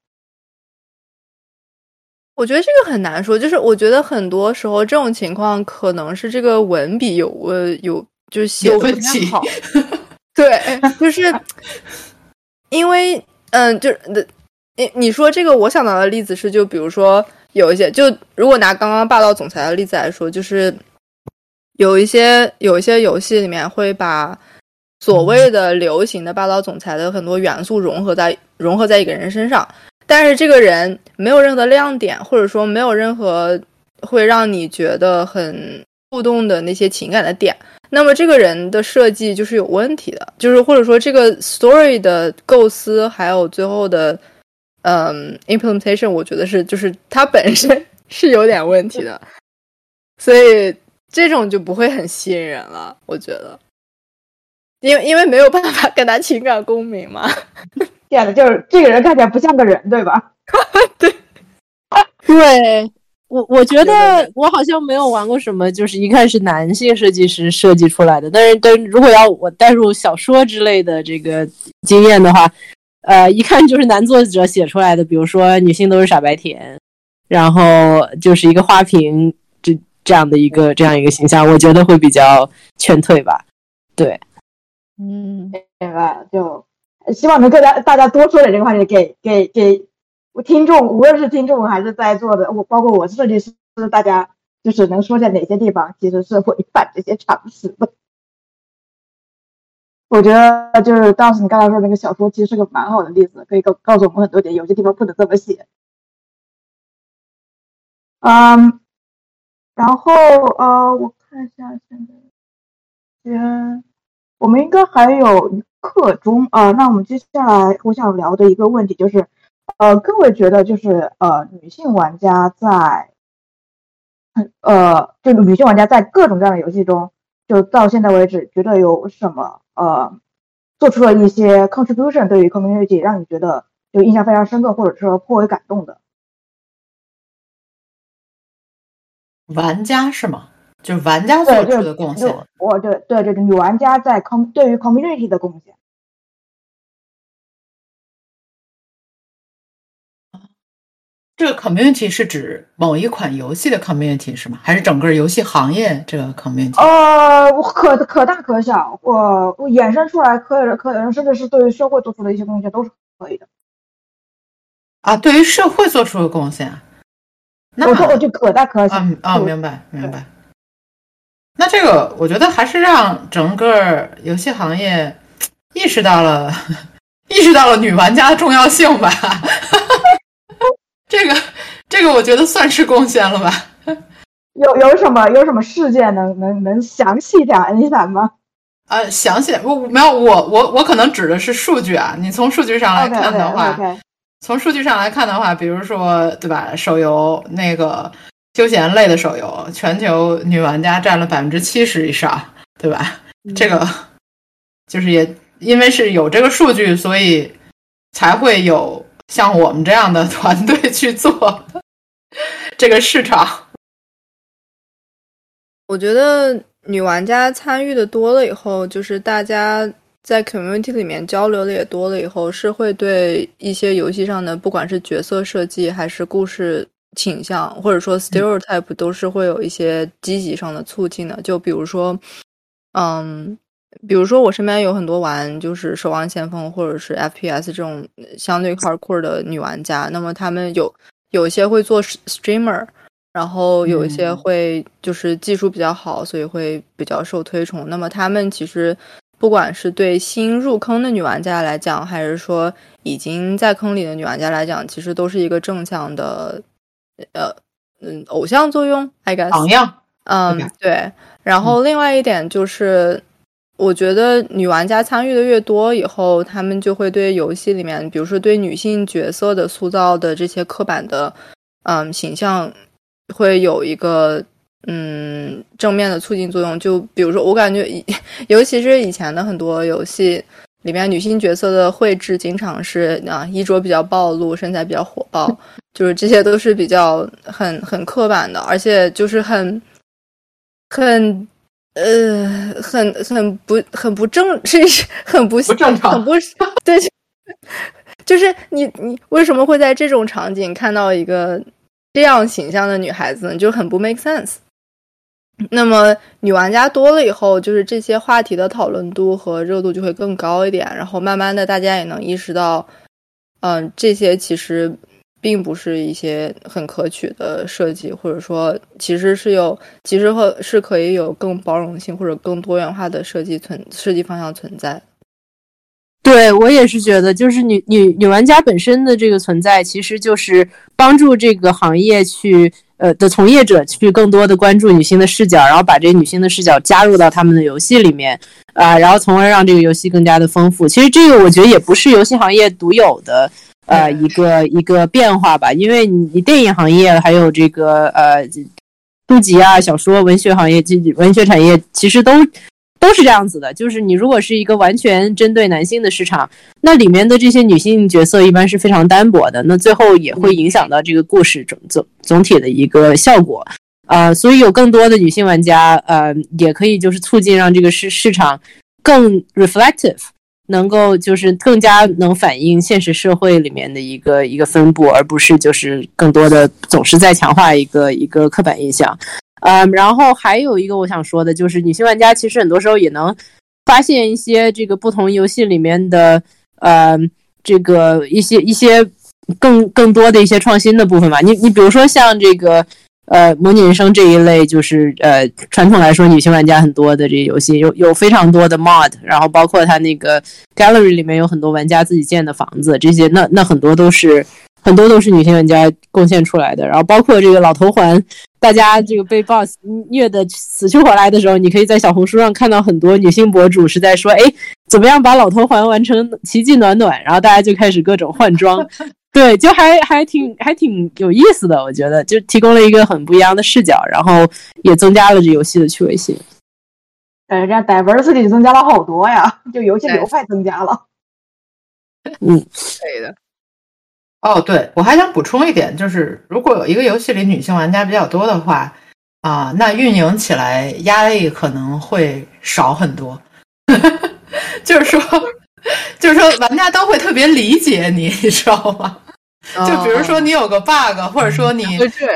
我觉得这个很难说，就是我觉得很多时候这种情况可能是这个文笔有呃有就是写的不太好，对，就是因为嗯，就是的。你你说这个，我想到的例子是，就比如说有一些，就如果拿刚刚霸道总裁的例子来说，就是有一些有一些游戏里面会把所谓的流行的霸道总裁的很多元素融合在融合在一个人身上，但是这个人没有任何亮点，或者说没有任何会让你觉得很互动的那些情感的点，那么这个人的设计就是有问题的，就是或者说这个 story 的构思还有最后的。嗯，implementation 我觉得是就是它本身 是有点问题的，所以这种就不会很吸引人了。我觉得，因为因为没有办法跟他情感共鸣嘛。这样的就是这个人看起来不像个人，对吧？对，对我我觉得我好像没有玩过什么，就是一看是男性设计师设计出来的。但是但如果要我带入小说之类的这个经验的话。呃，一看就是男作者写出来的，比如说女性都是傻白甜，然后就是一个花瓶这这样的一个这样一个形象，我觉得会比较劝退吧。对，嗯，明白。就希望能跟大大家多说点这个话题，给给给听众，无论是听众还是在座的，我包括我设计师，大家就是能说在哪些地方其实是违反这些常识的。我觉得就是当时你刚才说那个小说，其实是个蛮好的例子，可以告告诉我们很多点，有些地方不能这么写。嗯，然后呃，我看一下现在，先，我们应该还有一刻钟啊。那我们接下来我想聊的一个问题就是，呃，各位觉得就是呃，女性玩家在，呃，就女性玩家在各种各样的游戏中，就到现在为止，觉得有什么？呃，做出了一些 contribution，对于 community 让你觉得就印象非常深刻，或者说颇为感动的玩家是吗？就是玩家做出的贡献。我对对这个，女玩家在 com 对于 community 的贡献。这个 community 是指某一款游戏的 community 是吗？还是整个游戏行业这个 community？呃，可可大可小，我我衍生出来可以可能甚至是对于社会做出的一些贡献都是可以的。啊，对于社会做出的贡献，那我说我就可大可小。啊啊，明白明白。那这个我觉得还是让整个游戏行业意识到了 意识到了女玩家的重要性吧。这个这个，我觉得算是贡献了吧。有有什么有什么事件能能能详细讲一下吗？呃，详细我没有我我我可能指的是数据啊。你从数据上来看的话，从数据上来看的话，比如说对吧，手游那个休闲类的手游，全球女玩家占了百分之七十以上，对吧？这个就是也因为是有这个数据，所以才会有。像我们这样的团队去做这个市场，我觉得女玩家参与的多了以后，就是大家在 community 里面交流的也多了以后，是会对一些游戏上的不管是角色设计还是故事倾向，或者说 stereotype，都是会有一些积极上的促进的。就比如说，嗯。比如说，我身边有很多玩就是《守望先锋》或者是 FPS 这种相对 hardcore 的女玩家，那么他们有有一些会做 streamer，然后有一些会就是技术比较好，所以会比较受推崇。那么他们其实不管是对新入坑的女玩家来讲，还是说已经在坑里的女玩家来讲，其实都是一个正向的，呃，嗯，偶像作用，I guess 榜样。嗯，对。然后另外一点就是。我觉得女玩家参与的越多，以后他们就会对游戏里面，比如说对女性角色的塑造的这些刻板的，嗯，形象，会有一个嗯正面的促进作用。就比如说，我感觉，尤其是以前的很多游戏里面，女性角色的绘制经常是啊衣着比较暴露，身材比较火爆，就是这些都是比较很很刻板的，而且就是很很。呃，很很不很不正，甚 至很不不正常，很不对，就是你你为什么会在这种场景看到一个这样形象的女孩子呢？就很不 make sense。那么女玩家多了以后，就是这些话题的讨论度和热度就会更高一点，然后慢慢的大家也能意识到，嗯，这些其实。并不是一些很可取的设计，或者说其实是有，其实和是可以有更包容性或者更多元化的设计存设计方向存在。对我也是觉得，就是女女女玩家本身的这个存在，其实就是帮助这个行业去呃的从业者去更多的关注女性的视角，然后把这女性的视角加入到他们的游戏里面啊，然后从而让这个游戏更加的丰富。其实这个我觉得也不是游戏行业独有的。呃，一个一个变化吧，因为你电影行业还有这个呃书籍啊、小说、文学行业、文学产业，其实都都是这样子的。就是你如果是一个完全针对男性的市场，那里面的这些女性角色一般是非常单薄的，那最后也会影响到这个故事总总总体的一个效果啊。所以有更多的女性玩家，呃，也可以就是促进让这个市市场更 reflective。能够就是更加能反映现实社会里面的一个一个分布，而不是就是更多的总是在强化一个一个刻板印象。嗯，然后还有一个我想说的就是，女性玩家其实很多时候也能发现一些这个不同游戏里面的呃这个一些一些更更多的一些创新的部分吧。你你比如说像这个。呃模拟人生这一类，就是呃传统来说女性玩家很多的这些游戏，有有非常多的 mod，然后包括它那个 gallery 里面有很多玩家自己建的房子，这些那那很多都是很多都是女性玩家贡献出来的，然后包括这个老头环。大家这个被 boss 虐的死去活来的时候，你可以在小红书上看到很多女性博主是在说：“哎，怎么样把老头环完成奇迹暖暖？”然后大家就开始各种换装，对，就还还挺还挺有意思的。我觉得就提供了一个很不一样的视角，然后也增加了这游戏的趣味性。感觉，这样 diversity 增加了好多呀，就游戏流派增加了。嗯，可以的。哦，对，我还想补充一点，就是如果有一个游戏里女性玩家比较多的话，啊，那运营起来压力可能会少很多。就是说，就是说，玩家都会特别理解你，你知道吗？就比如说你有个 bug，或者说你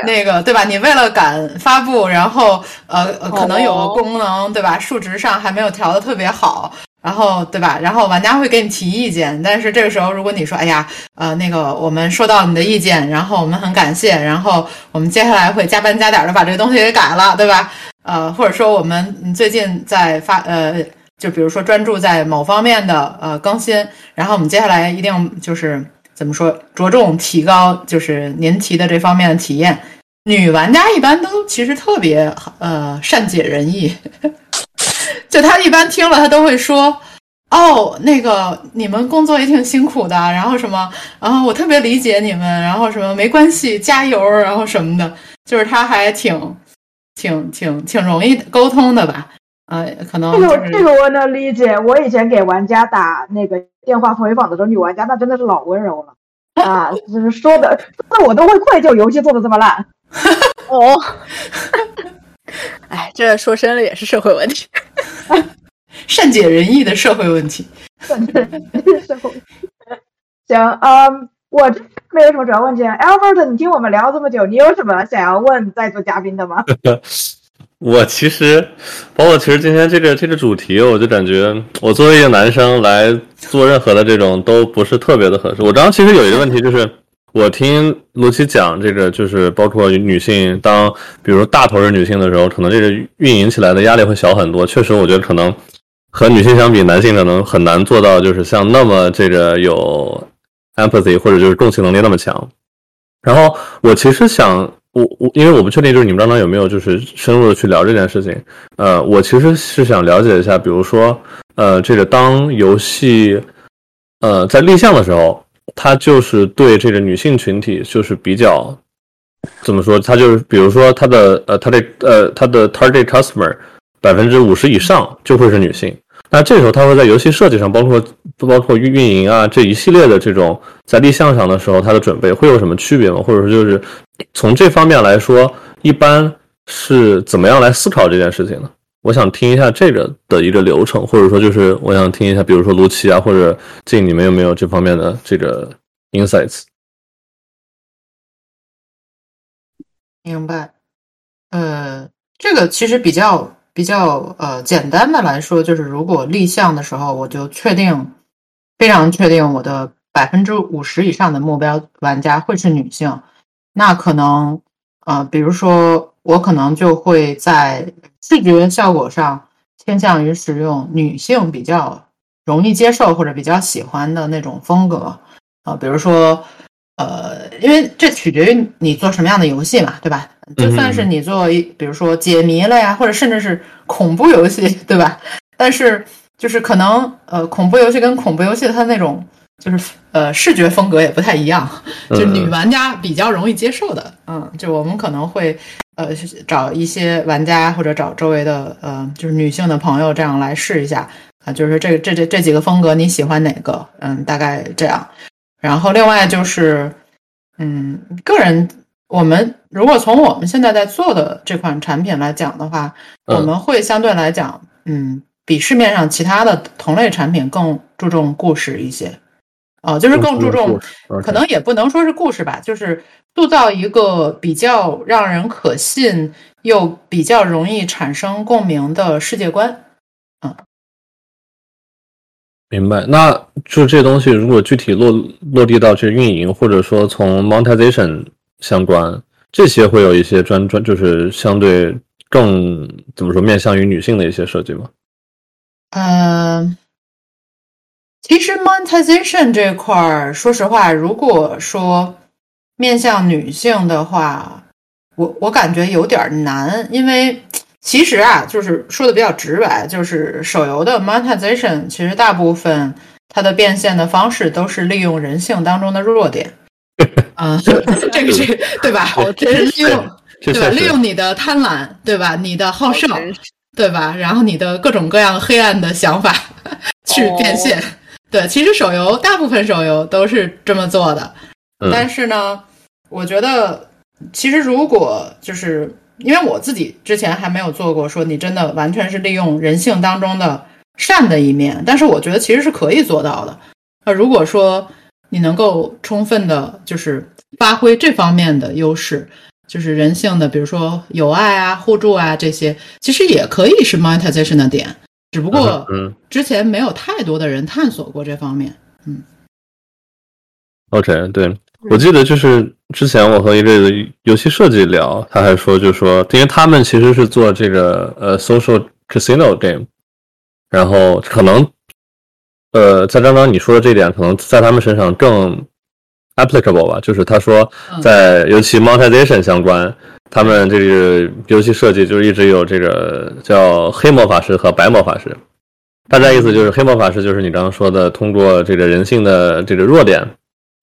那个对吧？你为了赶发布，然后呃，可能有个功能对吧？数值上还没有调的特别好。然后对吧？然后玩家会给你提意见，但是这个时候如果你说，哎呀，呃，那个我们收到你的意见，然后我们很感谢，然后我们接下来会加班加点的把这个东西给改了，对吧？呃，或者说我们最近在发，呃，就比如说专注在某方面的呃更新，然后我们接下来一定就是怎么说，着重提高就是您提的这方面的体验。女玩家一般都其实特别呃善解人意。就他一般听了，他都会说：“哦，那个你们工作也挺辛苦的，然后什么，然后我特别理解你们，然后什么没关系，加油，然后什么的，就是他还挺挺挺挺容易沟通的吧？呃，可能这个这个我能理解。我以前给玩家打那个电话回访的时候，女玩家那真的是老温柔了啊，就是说的，那我都会愧疚，游戏做的这么烂。哦。哎，这说深了也是社会问题，善解人意的社会问题。社会行，嗯，我这没有什么主要问题。Albert，你听我们聊这么久，你有什么想要问在座嘉宾的吗？我其实，包括其实今天这个这个主题，我就感觉我作为一个男生来做任何的这种都不是特别的合适。我刚刚其实有一个问题就是。我听卢奇讲这个，就是包括女性当，比如大头是女性的时候，可能这个运营起来的压力会小很多。确实，我觉得可能和女性相比，男性可能很难做到，就是像那么这个有 empathy 或者就是共情能力那么强。然后我其实想，我我因为我不确定，就是你们刚刚有没有就是深入的去聊这件事情。呃，我其实是想了解一下，比如说，呃，这个当游戏呃在立项的时候。他就是对这个女性群体，就是比较怎么说？他就是比如说他的呃，他的呃，他的 target customer 百分之五十以上就会是女性。那这时候他会在游戏设计上，包括不包括运运营啊这一系列的这种在立项上的时候，他的准备会有什么区别吗？或者说就是从这方面来说，一般是怎么样来思考这件事情呢？我想听一下这个的一个流程，或者说就是我想听一下，比如说卢奇啊，或者静，你们有没有这方面的这个 insights？明白。呃，这个其实比较比较呃简单的来说，就是如果立项的时候，我就确定非常确定我的百分之五十以上的目标玩家会是女性，那可能呃，比如说我可能就会在。视觉效果上偏向于使用女性比较容易接受或者比较喜欢的那种风格啊，比如说呃，因为这取决于你做什么样的游戏嘛，对吧？就算是你做一，比如说解谜了呀，或者甚至是恐怖游戏，对吧？但是就是可能呃，恐怖游戏跟恐怖游戏它那种就是呃视觉风格也不太一样，就女玩家比较容易接受的，嗯，就我们可能会。呃，找一些玩家或者找周围的呃，就是女性的朋友这样来试一下啊，就是这这这这几个风格你喜欢哪个？嗯，大概这样。然后另外就是，嗯，个人我们如果从我们现在在做的这款产品来讲的话，我们会相对来讲，嗯，比市面上其他的同类产品更注重故事一些。啊，就是更注重，可能也不能说是故事吧，就是塑造一个比较让人可信又比较容易产生共鸣的世界观。嗯，明白。那就这东西，如果具体落落地到这运营，或者说从 monetization 相关，这些会有一些专专，就是相对更怎么说面向于女性的一些设计吗？嗯，其实 monetization 这块儿，说实话，如果说面向女性的话，我我感觉有点难，因为其实啊，就是说的比较直白，就是手游的 monetization，其实大部分它的变现的方式都是利用人性当中的弱点。啊 这个是对吧？这是利用对吧？利用你的贪婪，对吧？你的好胜，对吧？然后你的各种各样黑暗的想法 去变现。对，其实手游大部分手游都是这么做的。但是呢，我觉得其实如果就是因为我自己之前还没有做过，说你真的完全是利用人性当中的善的一面，但是我觉得其实是可以做到的。那如果说。你能够充分的，就是发挥这方面的优势，就是人性的，比如说友爱啊、互助啊这些，其实也可以是 monetization 的点，只不过嗯，之前没有太多的人探索过这方面。嗯，OK，对我记得就是之前我和一个游戏设计聊，他还说，就说因为他们其实是做这个呃 social casino game，然后可能。呃，在刚刚你说的这点，可能在他们身上更 applicable 吧。就是他说，在尤其 monetization 相关，他们这个游戏设计就是一直有这个叫黑魔法师和白魔法师。大概意思就是黑魔法师就是你刚刚说的，通过这个人性的这个弱点，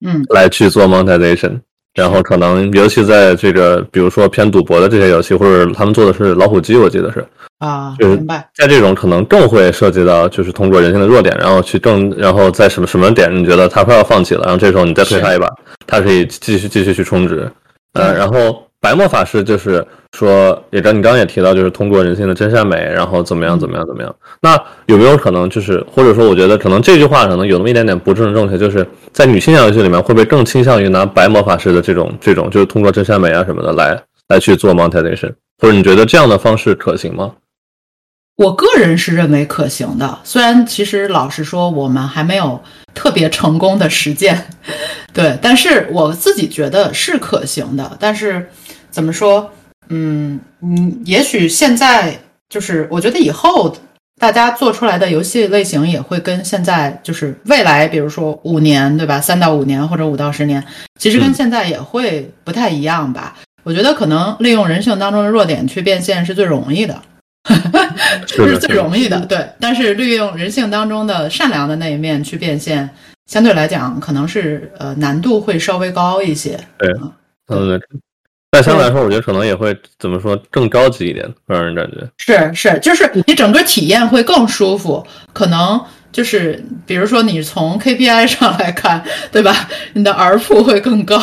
嗯，来去做 monetization。然后可能尤其在这个比如说偏赌博的这些游戏，或者他们做的是老虎机，我记得是。啊，明白。在这种可能更会涉及到，就是通过人性的弱点，然后去更，然后在什么什么点你觉得他快要放弃了，然后这时候你再推他一把，他可以继续继续去充值。呃，然后白魔法师就是说，也刚你刚刚也提到，就是通过人性的真善美，然后怎么样怎么样怎么样。那有没有可能就是，或者说我觉得可能这句话可能有那么一点点不正正确，就是在女性向游戏里面会不会更倾向于拿白魔法师的这种这种，就是通过真善美啊什么的来来去做 monetization，或者你觉得这样的方式可行吗？我个人是认为可行的，虽然其实老实说，我们还没有特别成功的实践，对，但是我自己觉得是可行的。但是怎么说，嗯嗯，也许现在就是，我觉得以后大家做出来的游戏类型也会跟现在就是未来，比如说五年，对吧？三到五年或者五到十年，其实跟现在也会不太一样吧。我觉得可能利用人性当中的弱点去变现是最容易的。这是最容易的，对。但是利用人性当中的善良的那一面去变现，相对来讲可能是呃难度会稍微高一些。对，嗯，但相对来说，我觉得可能也会怎么说更高级一点，让人感觉是是，就是你整个体验会更舒服。可能就是比如说你从 KPI 上来看，对吧？你的 R 铺会更高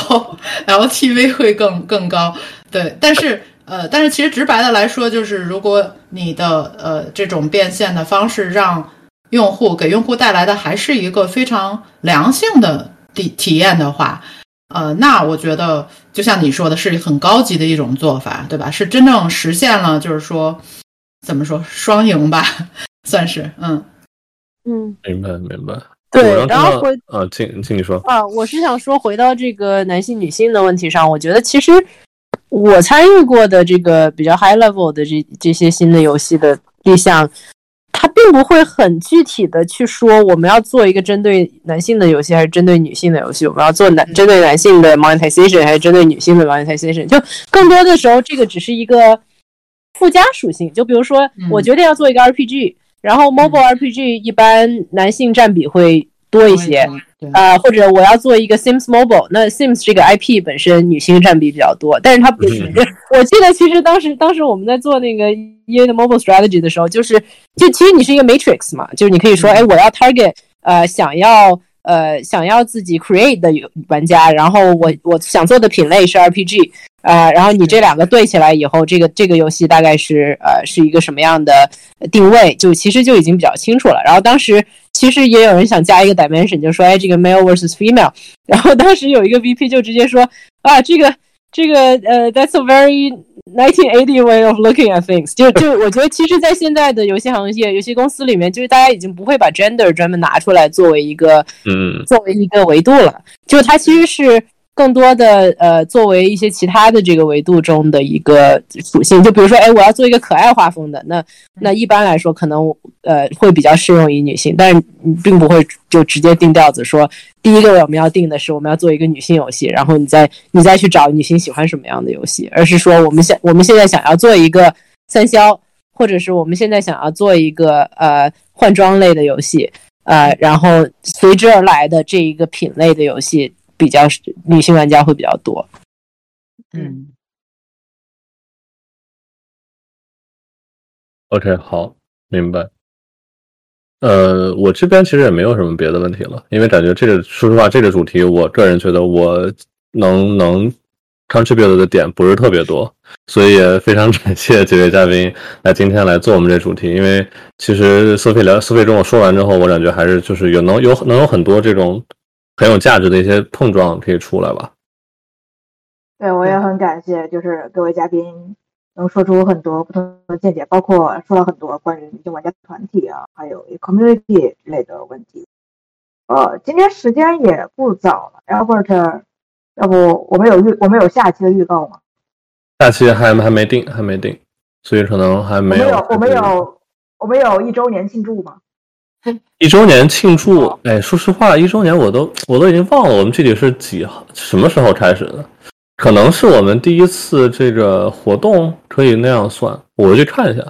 ，LTV 会更更高，对。但是。呃，但是其实直白的来说，就是如果你的呃这种变现的方式让用户给用户带来的还是一个非常良性的体体验的话，呃，那我觉得就像你说的，是很高级的一种做法，对吧？是真正实现了，就是说怎么说双赢吧，算是嗯嗯，明白明白。对，然后回啊，请请你说啊，我是想说回到这个男性女性的问题上，我觉得其实。我参与过的这个比较 high level 的这这些新的游戏的立项，它并不会很具体的去说我们要做一个针对男性的游戏还是针对女性的游戏，我们要做男针对男性的 monetization 还是针对女性的 monetization，就更多的时候这个只是一个附加属性。就比如说，我决定要做一个 RPG，然后 mobile RPG 一般男性占比会多一些。啊，或者我要做一个 Sims Mobile，那 Sims 这个 IP 本身女性占比比较多，但是它不是。我记得其实当时当时我们在做那个 EA 的 Mobile Strategy 的时候，就是就其实你是一个 Matrix 嘛，就是你可以说，哎，我要 target 呃想要呃想要自己 create 的玩家，然后我我想做的品类是 RPG，呃，然后你这两个对起来以后，这个这个游戏大概是呃是一个什么样的定位，就其实就已经比较清楚了。然后当时。其实也有人想加一个 dimension，就说哎，这个 male versus female。然后当时有一个 VP 就直接说啊，这个这个呃，that's a very 1980 way of looking at things。就就我觉得，其实，在现在的游戏行业、游戏公司里面，就是大家已经不会把 gender 专门拿出来作为一个嗯，作为一个维度了。就它其实是更多的呃，作为一些其他的这个维度中的一个属性，就比如说，哎，我要做一个可爱画风的，那那一般来说可能呃会比较适用于女性，但是你并不会就直接定调子说，第一个我们要定的是我们要做一个女性游戏，然后你再你再去找女性喜欢什么样的游戏，而是说我们想我们现在想要做一个三消，或者是我们现在想要做一个呃换装类的游戏，呃，然后随之而来的这一个品类的游戏。比较女性玩家会比较多，嗯，OK，好，明白。呃，我这边其实也没有什么别的问题了，因为感觉这个，说实话，这个主题，我个人觉得我能能 contribute 的点不是特别多，所以也非常感谢几位嘉宾来今天来做我们这主题。因为其实苏菲聊苏菲跟我说完之后，我感觉还是就是有能有能有很多这种。很有价值的一些碰撞可以出来吧？对，我也很感谢，就是各位嘉宾能说出很多不同的见解，包括说了很多关于女性玩家团体啊，还有 community 之类的问题。呃，今天时间也不早了，Albert，要不我们有预我们有下期的预告吗？下期还还没定，还没定，所以可能还没有。我们有我们有一周年庆祝吗？一周年庆祝，哎，说实话，一周年我都我都已经忘了我们具体是几号什么时候开始的，可能是我们第一次这个活动，可以那样算，我去看一下，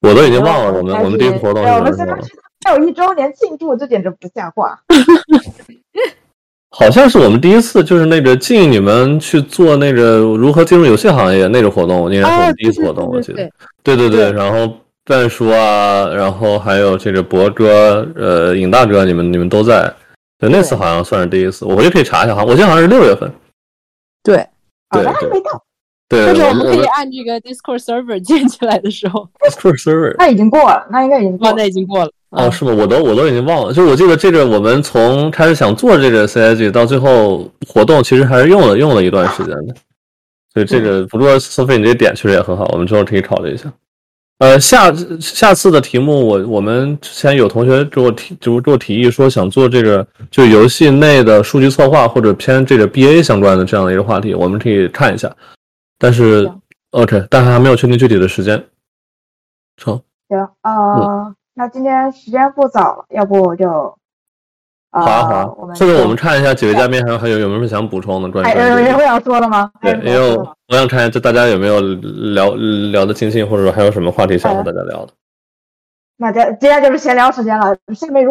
我都已经忘了我们我们第一次活动是什么时候。还有一周年庆祝，这简直不像话。好像是我们第一次，就是那个进你们去做那个如何进入游戏行业那个活动，应该是我们第一次活动，我记得。对对对，然后。半叔啊，然后还有这个博哥，呃，尹大哥，你们你们都在，对，那次好像算是第一次，我回去可以查一下哈，我记得好像是六月份，对，对，还没到，对，或者我们可以按这个 Discord server 建起来的时候，Discord server，那已经过了，那应该已经过，那已经过了，哦，是吗？我都我都已经忘了，就是我记得这个我们从开始想做这个 CIG 到最后活动，其实还是用了用了一段时间的，所以这个不过苏菲你这点确实也很好，我们之后可以考虑一下。呃，下下次的题目，我我们之前有同学给我提，就给我提议说想做这个，就游戏内的数据策划或者偏这个 BA 相关的这样的一个话题，我们可以看一下。但是 OK，但是还没有确定具体的时间。成。行，呃，那今天时间不早了，要不我就。好啊好啊，或者我们看一下几位嘉宾还有还有有没有想补充的关于？还有人会要说的吗？对，因为我想看一下，这大家有没有聊聊的尽兴，或者说还有什么话题想和大家聊的？那这接下来就是闲聊时间了。下面如